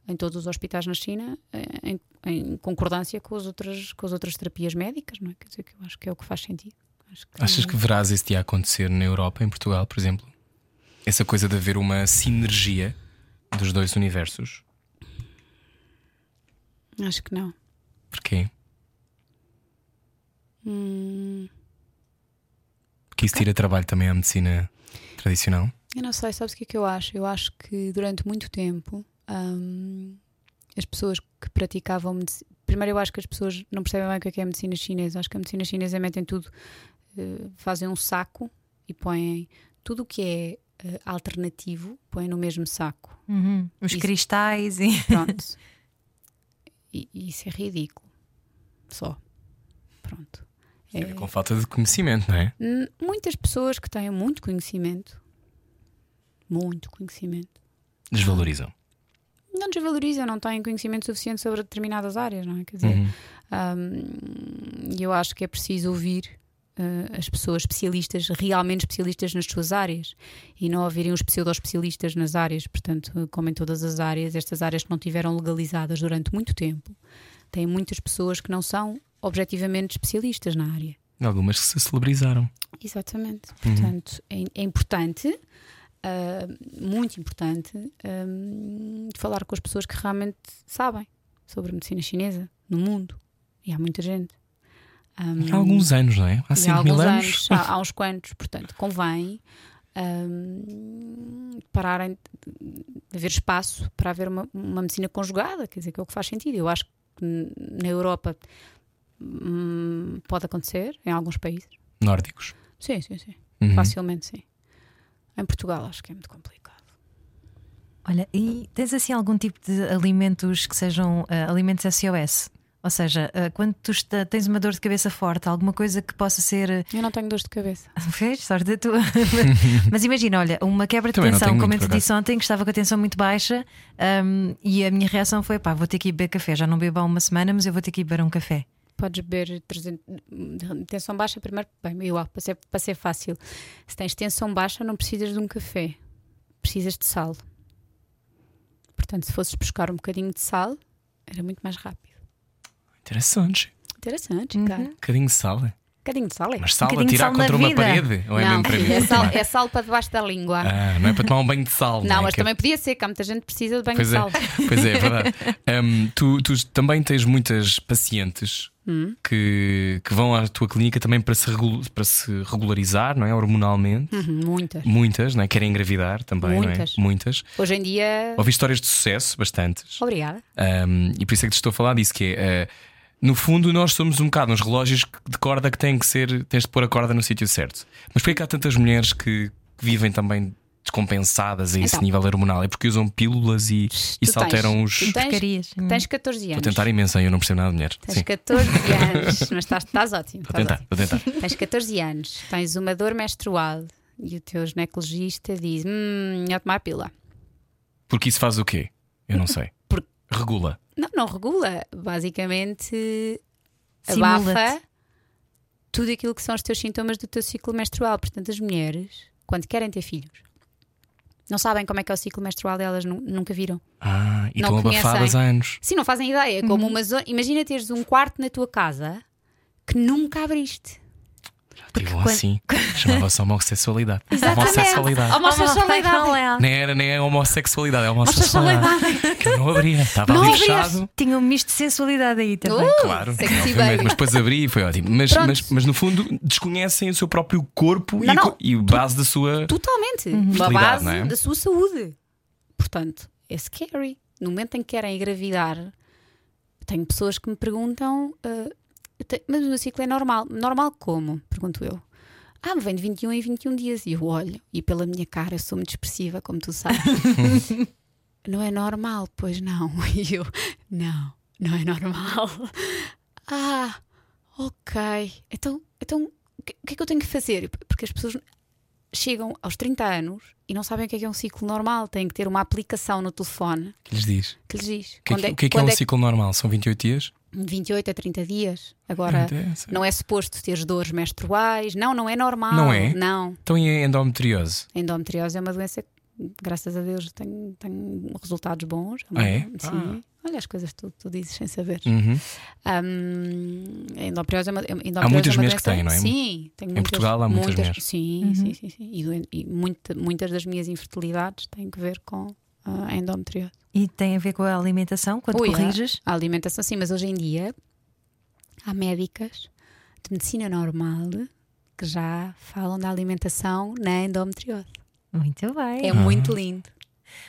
D: em todos os hospitais na China, eh, em, em concordância com as, outras, com as outras terapias médicas, não é? Quer dizer, que eu acho que é o que faz sentido. Acho que-
A: Achas que verás esse dia acontecer na Europa, em Portugal, por exemplo? Essa coisa de haver uma sinergia dos dois universos?
D: Acho que não.
A: Porquê?
D: Hum,
A: Porque isso tira trabalho também à medicina tradicional?
D: Eu não sei, sabes o que é que eu acho? Eu acho que durante muito tempo hum, as pessoas que praticavam medicina. Primeiro, eu acho que as pessoas não percebem bem o que é, que é a medicina chinesa. Acho que a medicina chinesa metem tudo, eh, fazem um saco e põem tudo o que é eh, alternativo, põem no mesmo saco.
B: Uhum. Os
D: Isso.
B: cristais e.
D: Pronto. e, e isso é ridículo. Só. Pronto.
A: A ver Com falta de conhecimento, não é?
D: Muitas pessoas que têm muito conhecimento, muito conhecimento,
A: Desvalorizam.
D: não desvalorizam, não têm conhecimento suficiente sobre determinadas áreas, não é? Quer dizer,
A: Uhum.
D: hum, eu acho que é preciso ouvir eh, as pessoas especialistas, realmente especialistas nas suas áreas e não ouvirem os pseudo-especialistas nas áreas. Portanto, eh, como em todas as áreas, estas áreas que não tiveram legalizadas durante muito tempo, têm muitas pessoas que não são objetivamente especialistas na área.
A: Algumas que se celebrizaram.
D: Exatamente. Portanto, é, é importante, ah, muito importante, de falar com as pessoas que realmente sabem sobre a medicina chinesa no mundo. E há muita gente. Ah,
A: Há alguns anos, não é? Há
D: e
A: 5
D: há
A: mil
D: alguns
A: anos.
D: anos, há, há uns quantos, portanto, convém ah, pararem de haver espaço para haver uma, uma medicina conjugada, quer dizer, que é o que faz sentido. Eu acho que na Europa hum, pode acontecer, em alguns países.
A: Nórdicos.
D: Sim, sim, sim.
A: Uhum.
D: Facilmente, sim. Em Portugal acho que é muito complicado.
B: Olha, e tens assim algum tipo de alimentos que sejam ah, alimentos SOS? Ou seja, ah, quando tu está- tens uma dor de cabeça forte, alguma coisa que possa ser.
D: Eu não tenho dores de cabeça.
B: Fez? Sorte a tua. Mas imagina, olha, uma quebra de
A: Também
B: tensão, como eu te disse ontem, que estava com a tensão muito baixa, ahm, e a minha reação foi: pá, vou ter que ir beber café. Já não bebo há uma semana, mas eu vou ter que ir beber um café.
D: Podes beber 300, tensão baixa primeiro, bem, eu, para, ser, para ser fácil. Se tens tensão baixa, não precisas de um café, precisas de sal. Portanto, se fosses buscar um bocadinho de sal, era muito mais rápido.
A: Interessante.
D: Interessante,
B: Uhum.
D: cara. Um
A: Um bocadinho de sal. é?
D: bocadinho de sal é.
A: Mas sal a
B: bocadinho de
A: tirar contra uma
B: vida.
A: parede? Ou é
D: não,
A: mesmo para mim?
D: é sal, é sal para debaixo da língua.
A: Ah, não é para tomar um banho de sal.
D: não,
A: é?
D: mas
A: Que é-
D: também podia ser, que há muita gente que precisa de banho
A: Pois
D: de
A: é,
D: sal.
A: pois é, é verdade. Hum, tu, tu também tens muitas pacientes
D: Hum.
A: que, que vão à tua clínica também para se, regu- para se regularizar, não é? Hormonalmente.
D: Uhum, muitas.
A: Muitas, não é? Querem engravidar também,
D: Muitas.
A: não é? Muitas.
D: Hoje em dia.
A: Ouvi histórias de sucesso, bastantes.
D: Obrigada.
A: Um, e por isso é que te estou a falar disso: que é, uh, no fundo, nós somos um bocado uns relógios que- de corda que têm que ser, tens de pôr a corda no sítio certo. Mas por que há tantas mulheres que, que vivem também descompensadas a esse
D: Então.
A: nível hormonal? É porque usam pílulas e, e se alteram os.
D: tu tens,
B: Porcarias.
D: Tens 14 anos.
A: A tentar imenso, eu não percebo nada de mulher.
D: Tens
A: Sim,
D: 14 anos, mas estás, estás ótimo.
A: a
D: estás
A: tentar, estou a tentar.
D: Tens 14 anos, tens uma dor menstrual e o teu ginecologista diz: Hum, eu tomar pílula.
A: Porque isso faz o quê? Eu não sei. Regula.
D: Não, não regula. Basicamente, abafa tudo aquilo que são os teus sintomas do teu ciclo menstrual. Portanto, as mulheres, quando querem ter filhos, não sabem como é que é o ciclo menstrual delas, nu- nunca viram.
A: Ah, e
D: Não
A: estão abafadas
D: conhecem.
A: há anos.
D: Sim, não fazem ideia. É Como
B: Uhum.
D: uma zona. Imagina teres um quarto na tua casa que nunca abriste.
A: Tive um
B: quando-
A: assim. Chamava-se homossexualidade.
D: Exatamente.
A: Homossexualidade.
D: Homossexualidade.
A: Nem, era, nem é homossexualidade, é homossexualidade. Que eu não abria. Estava
D: Não
A: ali
D: abrias.
A: fechado.
B: Tinha um misto de sensualidade aí também.
D: Uh,
A: Claro, obviamente, mas depois abri e foi ótimo. Mas,
D: Pronto.
A: mas, mas no fundo desconhecem o seu próprio corpo e,
D: Não,
A: a
D: não.
A: e base da sua.
D: Totalmente. Uma
A: Fertilidade,
D: base
A: é?
D: da sua saúde. Portanto, é scary. No momento em que querem engravidar, tenho pessoas que me perguntam: tenho- mas o meu ciclo é normal. Normal como? Pergunto eu. Ah, vem de 21 em 21 dias. E eu olho, e pela minha cara sou muito expressiva, como tu sabes. não é normal, pois não. E eu, não, não é normal. Ah, ok. Então, então o que, que é que eu tenho que fazer? Porque as pessoas chegam aos 30 anos e não sabem o que é, que é um ciclo normal. Têm que ter uma aplicação no telefone
A: que lhes diz?
D: que lhes diz.
A: O que, é que- o que é, que é um ciclo normal? São 28 dias?
D: 28 a 30 dias. Agora,
A: Interessa.
D: não é suposto teres dores menstruais. Não, não é normal.
A: Não é?
D: Não.
A: Então e a endometriose?
D: A endometriose é uma doença que, graças a Deus, tem, tem resultados bons.
A: Ah, é?
D: Sim. Olha as coisas que tu, tu dizes sem saber.
A: Uhum.
D: Hum, a endometriose é uma, endometriose
A: Há muitas
D: é uma
A: mulheres que têm, não é?
D: Sim, tem muitas,
A: Portugal há muitas mulheres.
D: Sim, sim, sim. sim. E, e muita- muitas das minhas infertilidades têm que ver com ah, a endometriose.
B: E tem a ver com a alimentação, quando
D: Ui,
B: corriges.
D: A alimentação, sim, mas hoje em dia há médicas de medicina normal que já falam da alimentação na endometriose.
B: Muito bem.
D: É muito lindo.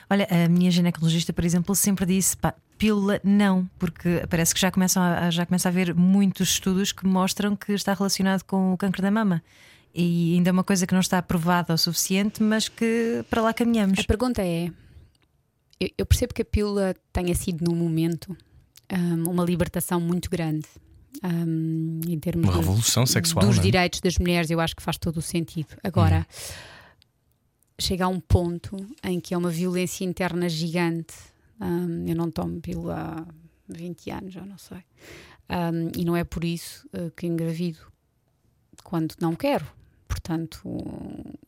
B: Olha, a minha ginecologista, por exemplo, sempre disse: pá, pílula não, porque parece que já, começam a, já começa a haver muitos estudos que mostram que está relacionado com o câncer da mama. E ainda é uma coisa que não está provada o suficiente, mas que para lá caminhamos.
D: A pergunta é: eu, eu percebo que a pílula tenha sido num momento hum, uma libertação muito grande. hum, em termos
A: Uma
D: de-
A: revolução sexual.
D: dos
A: é?
D: direitos das mulheres, eu acho que faz todo o sentido. Agora, chega a um ponto em que é uma violência interna gigante. Hum, eu não tomo pílula há 20 anos, já não sei. Hum, e não é por isso eh, que engravido quando não quero. Portanto,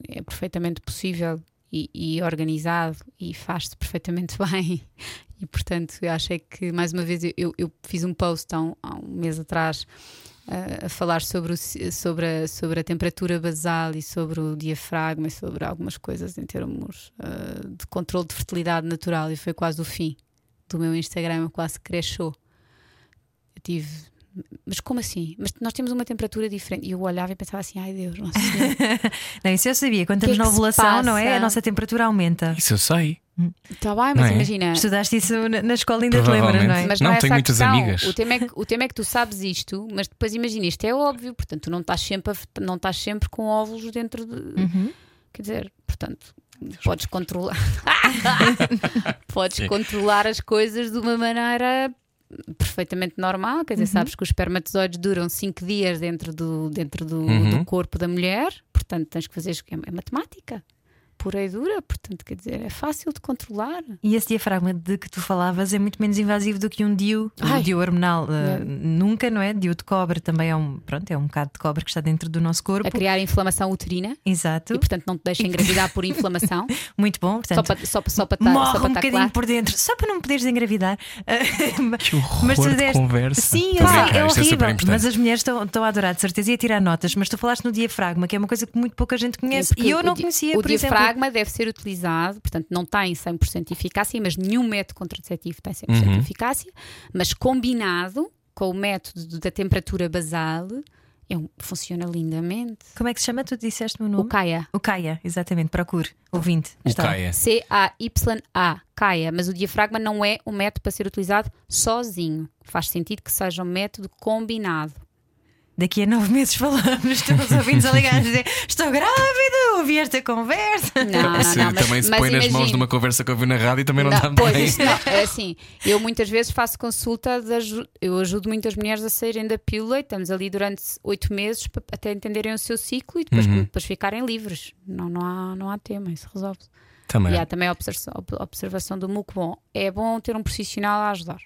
D: é perfeitamente possível e, e organizado e faz-se perfeitamente bem. E portanto, eu achei que, mais uma vez, eu, eu fiz um post há um, há um mês atrás uh, a falar sobre, o sobre, a, sobre a temperatura basal e sobre o diafragma e sobre algumas coisas em termos uh, de controle de fertilidade natural. E foi quase o fim do meu Instagram, eu quase cresceu. Eu tive. Mas como assim? Mas nós temos uma temperatura diferente. E eu olhava e pensava assim: ai Deus, nossa.
B: Não, isso eu sabia. Quando
D: é
B: estamos na
D: que se
B: ovulação, não é? A nossa temperatura aumenta.
A: Isso eu sei.
D: Está bem, mas
A: é?
D: imagina.
B: Estudaste isso na, na escola, ainda te lembras, não é?
D: Mas
A: Não,
D: não, é
A: tenho muitas
D: questão.
A: amigas.
D: O tema, é que, o tema é que tu sabes isto, mas depois imagina, isto é óbvio, portanto, tu não estás sempre, a- não estás sempre com óvulos dentro de.
B: Uhum.
D: Quer dizer, portanto, podes controlar. podes
A: Sim.
D: controlar as coisas de uma maneira perfeitamente normal. Quer dizer,
B: Uhum.
D: sabes que os espermatozoides duram 5 dias dentro, do, dentro do,
A: Uhum.
D: do corpo da mulher, portanto, tens que fazer. É, é matemática. Pura e dura, portanto, quer dizer, é fácil de controlar.
B: E esse diafragma de que tu falavas é muito menos invasivo do que um DIU,
D: Ai.
B: um DIU hormonal. uh,
D: É.
B: Nunca, não é? DIU de cobre também é um, pronto, é um bocado de cobre que está dentro do nosso corpo.
D: A criar inflamação uterina.
B: Exato.
D: E portanto não te deixa engravidar por inflamação.
B: Muito bom.
D: só
B: Portanto,
D: para só, para- só para estar
B: morre
D: só
B: um
D: para estar
B: bocadinho
D: claro.
B: por dentro, só para não poderes engravidar.
A: Que horror
B: Mas tu
A: de conversa.
B: Sim, eu sei, é
A: é
B: horrível.
A: importante.
B: mas as mulheres estão, estão a adorar, de certeza, e a tirar notas. Mas tu falaste no diafragma, que é uma coisa que muito pouca gente conhece. E eu não
D: o
B: conhecia,
D: O
B: por exemplo.
D: Diafragma deve ser utilizado, portanto, não tem 100% de eficácia, mas nenhum método contraceptivo tem 100%
A: Uhum.
D: de eficácia. Mas combinado com o método da temperatura basal, é um- funciona lindamente.
B: Como é que se chama? Tu disseste-me o
D: O
B: nome?
D: CAIA.
B: O Caia, exatamente, procure. Ouvinte.
A: O. Caia.
D: C-A-Y-A, CAIA, mas o diafragma não é um método para ser utilizado sozinho. Faz sentido que seja um método combinado.
B: Daqui a nove meses falamos, estão os ouvintes a ligar a dizer: Estou grávida, ouvi esta conversa.
D: Não, não,
A: Se
D: não, mas,
A: também se põe nas mãos de uma conversa que ouviu na rádio também não,
D: Não,
A: está
D: pois,
A: bem.
D: isso não. É assim, eu muitas vezes faço consulta, de eu ajudo muitas mulheres a saírem da pílula e estamos ali durante oito meses até entenderem o seu ciclo e depois,
A: Uhum.
D: depois ficarem livres. Não, não, há, não há tema, isso resolve.
A: Também.
D: E há também a observação, a observação do muco bom. É bom ter um profissional a ajudar.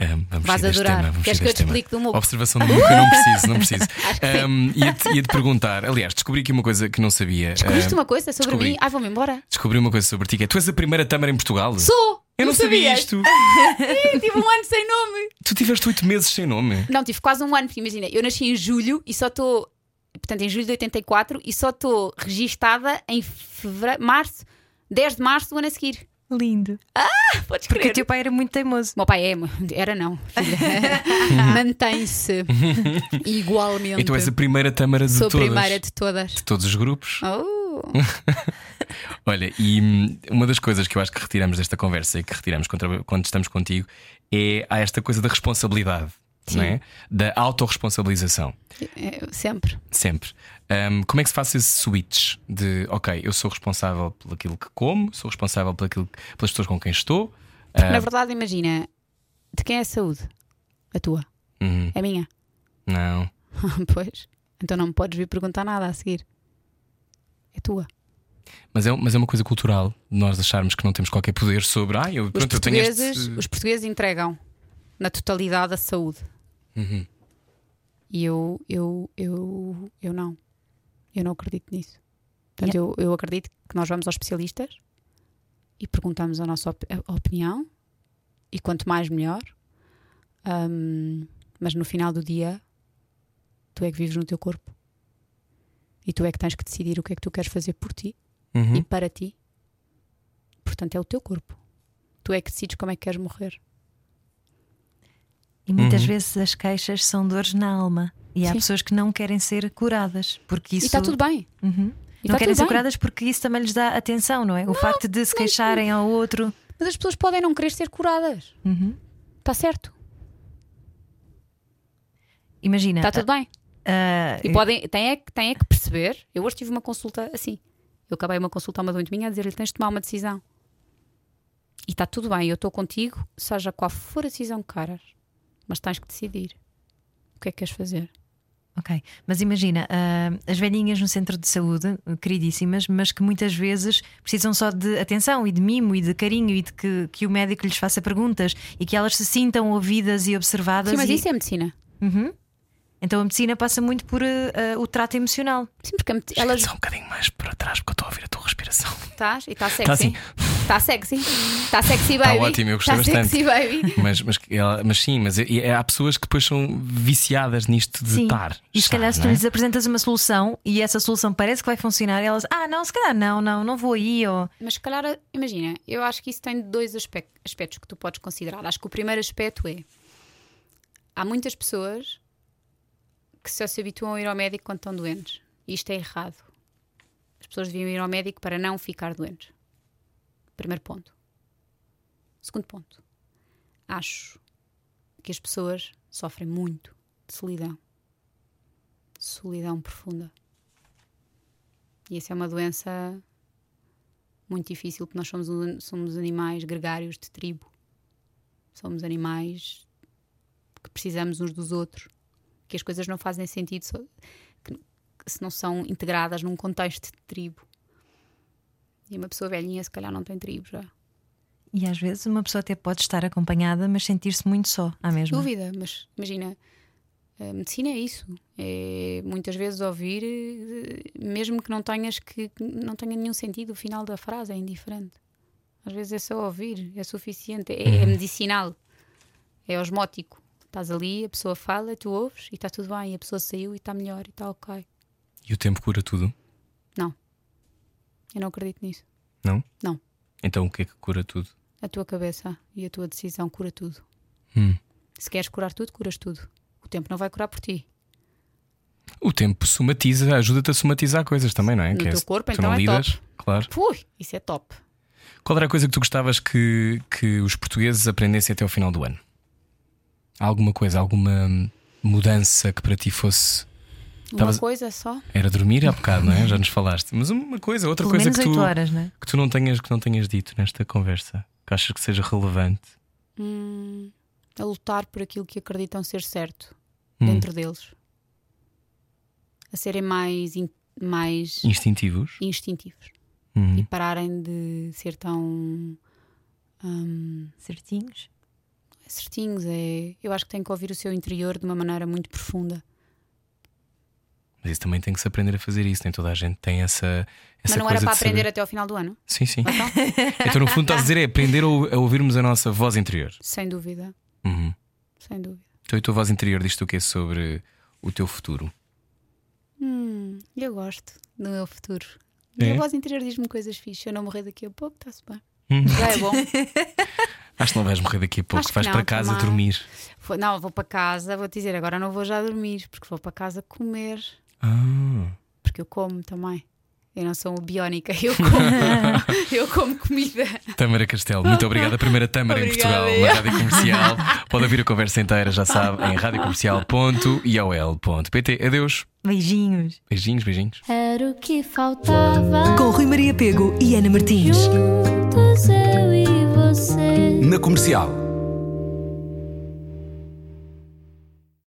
A: Um, vamos
D: Vais adorar.
A: tema, vamos
D: Queres que eu te
A: tema.
D: explique do muco?
A: Observação do muco, eu não preciso, não preciso. Um, Ia-te ia-te perguntar, aliás, descobri aqui uma coisa que não sabia.
D: Descobriste
A: Um,
D: uma coisa sobre
A: descobri.
D: mim? Ai, vou-me embora.
A: Descobri uma coisa sobre ti, que é tu és a primeira tâmara em Portugal.
D: Sou!
A: Eu não sabia isto.
D: Sim, tive um ano sem nome.
A: Tu tiveste oito meses sem nome.
D: Não, tive quase um ano, porque imagina, eu nasci em julho e só estou. Portanto, em julho de 84 e só estou registada em fevereiro, março, 10 de março do ano a seguir.
B: Lindo.
D: Podes
B: Porque
D: crer.
B: o teu pai era muito teimoso.
D: O meu pai é, era não, filha. Mantém-se igualmente.
A: E tu és a primeira tâmara de
D: Sou a
A: todas.
D: primeira de todas.
A: De todos os grupos.
D: Oh.
A: Olha, e hum, uma das coisas que eu acho que retiramos desta conversa e que retiramos quando estamos contigo é há esta coisa da responsabilidade,
D: Sim.
A: não é? Da autorresponsabilização.
D: É, sempre.
A: Sempre. Hum, como é que se faz esse switch de ok, eu sou responsável por aquilo que como, sou responsável por aquilo, pelas pessoas com quem estou?
D: Porque,
A: Ah,
D: na verdade, imagina, de quem é a saúde? A tua.
A: uhum,
D: É minha.
A: não.
D: pois. Então não me podes vir perguntar nada a seguir. É tua.
A: Mas é, mas é uma coisa cultural de nós acharmos que não temos qualquer poder sobre. Ah, eu,
D: Os
A: pronto, eu
D: portugueses,
A: este.
D: os portugueses entregam na totalidade a saúde.
A: Uhum.
D: E eu, eu, eu, eu não. Eu não acredito nisso. Portanto, eu, eu acredito que nós vamos aos especialistas e perguntamos a nossa op- a opinião, e quanto mais melhor. Ahm, mas no final do dia, tu é que vives no teu corpo. E tu é que tens que decidir o que é que tu queres fazer por ti
A: Uhum.
D: e para ti. Portanto, é o teu corpo. Tu é que decides como é que queres morrer.
B: E muitas
A: Uhum.
B: vezes as queixas são dores na alma. E há
D: Sim.
B: pessoas que não querem ser curadas. Porque isso.
D: E está tudo bem.
B: Uhum. Não
D: está
B: querem ser
D: bem.
B: curadas porque isso também lhes dá atenção, não é? O facto de se queixarem ao outro.
D: Mas as pessoas podem não querer ser curadas.
B: Uhum.
D: Está certo.
B: Imagina.
D: Está tudo bem.
B: ah,
D: E podem, têm, é, que- têm é que perceber. Eu hoje tive uma consulta assim. Eu acabei uma consulta a uma doente minha a dizer-lhe: tens de tomar uma decisão. E está tudo bem, eu estou contigo, seja qual for a decisão que queiras. Mas tens que decidir. O que é que queres fazer?
B: Ok, mas imagina, ah, as velhinhas no centro de saúde, queridíssimas, mas que muitas vezes precisam só de atenção e de mimo e de carinho e de que, que o médico lhes faça perguntas e que elas se sintam ouvidas e observadas.
D: Sim, mas
B: e-
D: isso é medicina.
B: Uhum. Então a medicina passa muito por ah, o trato emocional.
D: Sim, porque a medi- elas.
A: Só um bocadinho mais para trás porque eu estou a ouvir a tua respiração.
D: Estás? E está
A: Está
D: sexy.
A: assim.
D: Está sexy. Está sexy,
A: Está
D: baby.
A: ótimo, eu gostei
D: Tá
A: bastante.
D: sexy, baby.
A: Mas, mas, mas sim, mas há pessoas que depois são viciadas nisto de
B: Sim.
A: estar.
B: E se calhar se tu
A: é?
B: lhes apresentas uma solução e essa solução parece que vai funcionar, elas, ah, não, se calhar não, não, não vou aí. Ou...
D: Mas se calhar, imagina, eu acho que isso tem dois aspec- aspectos que tu podes considerar. Acho que o primeiro aspecto é: há muitas pessoas que só se habituam a ir ao médico quando estão doentes. Isto é errado. As pessoas deviam ir ao médico para não ficar doentes. Primeiro ponto. Segundo ponto. Acho que as pessoas sofrem muito de solidão. Solidão profunda. E essa é uma doença muito difícil, porque nós somos, somos animais gregários de tribo. Somos animais que precisamos uns dos outros. Que as coisas não fazem sentido se não são integradas num contexto de tribo. E uma pessoa velhinha, se calhar, não tem tribo já.
B: E às vezes uma pessoa até pode estar acompanhada, mas sentir-se muito só, à mesma.
D: Dúvida, mas imagina, a medicina é isso. É muitas vezes ouvir, eh, mesmo que não tenhas que que não tenha nenhum sentido o final da frase, é indiferente. Às vezes é só ouvir, é suficiente, é, é medicinal, é osmótico. Estás ali, a pessoa fala, tu ouves e está tudo bem, e a pessoa saiu e está melhor e está ok.
A: E o tempo cura tudo?
D: Não, eu não acredito nisso.
A: Não?
D: Não.
A: Então o que é que cura tudo?
D: A tua cabeça e a tua decisão cura tudo.
A: Hum.
D: Se queres curar tudo, curas tudo. O tempo não vai curar por ti.
A: O tempo somatiza, ajuda-te a somatizar coisas também, não é?
D: No
A: Que
D: teu
A: se
D: corpo,
A: tu
D: então
A: não
D: é
A: lidas,
D: top.
A: claro.
D: Fui, isso é top.
A: Qual era a coisa que tu gostavas que, que os portugueses aprendessem até ao final do ano? Há Alguma coisa, alguma mudança que para ti fosse.
D: Uma
A: Tavas-
D: coisa só.
A: Era dormir há bocado, não é? Já nos falaste. Mas uma coisa, outra
B: Pelo
A: coisa que
B: 8
A: tu,
B: horas, não é?
A: que tu não tenhas, que não tenhas dito nesta conversa, que achas que seja relevante.
D: Hum, a lutar por aquilo que acreditam ser certo
A: Hum.
D: dentro deles. A serem mais, in- mais
A: Instintivos.
D: instintivos
A: Hum.
D: e pararem de ser tão hum,
B: Certinhos.
D: Certinhos. É, eu acho que têm que ouvir o seu interior de uma maneira muito profunda.
A: Mas isso também tem que se aprender a fazer isso. Nem toda a gente tem essa, essa
D: Mas não
A: coisa
D: era para
A: de saber.
D: aprender até ao final do ano?
A: Sim, sim.
D: Então,
A: então, no fundo, estás a dizer é aprender a ou- a ouvirmos a nossa voz interior.
D: sem dúvida,
A: Uhum.
D: sem dúvida.
A: Então, a tua voz interior diz-te o que é sobre o teu futuro?
D: Hum, eu gosto do meu futuro.
A: É?
D: A voz interior diz-me coisas fixas. Se eu não morrer daqui a pouco, está-se bem.
A: Hum.
D: Já é bom.
A: Acho que não vais morrer daqui a pouco.
D: Acho
A: vais
D: não,
A: para casa
D: também.
A: dormir.
D: Vou- Não, vou para casa, vou te dizer, agora não vou já dormir, porque vou para casa comer.
A: Ah.
D: Porque eu como também. Eu não sou biónica, eu como, eu como comida.
A: Tâmara Castelo, muito obrigada. A primeira Tâmara em
D: Obrigada,
A: Portugal,
D: eu.
A: na Rádio Comercial. Pode ouvir a conversa inteira, já sabe, em radiocomercial.iol.pt. Adeus.
B: Beijinhos.
A: Beijinhos, beijinhos.
F: Era o que faltava.
E: Com Rui Maria Pego e Ana Martins.
F: Juntos eu e você.
C: Na comercial.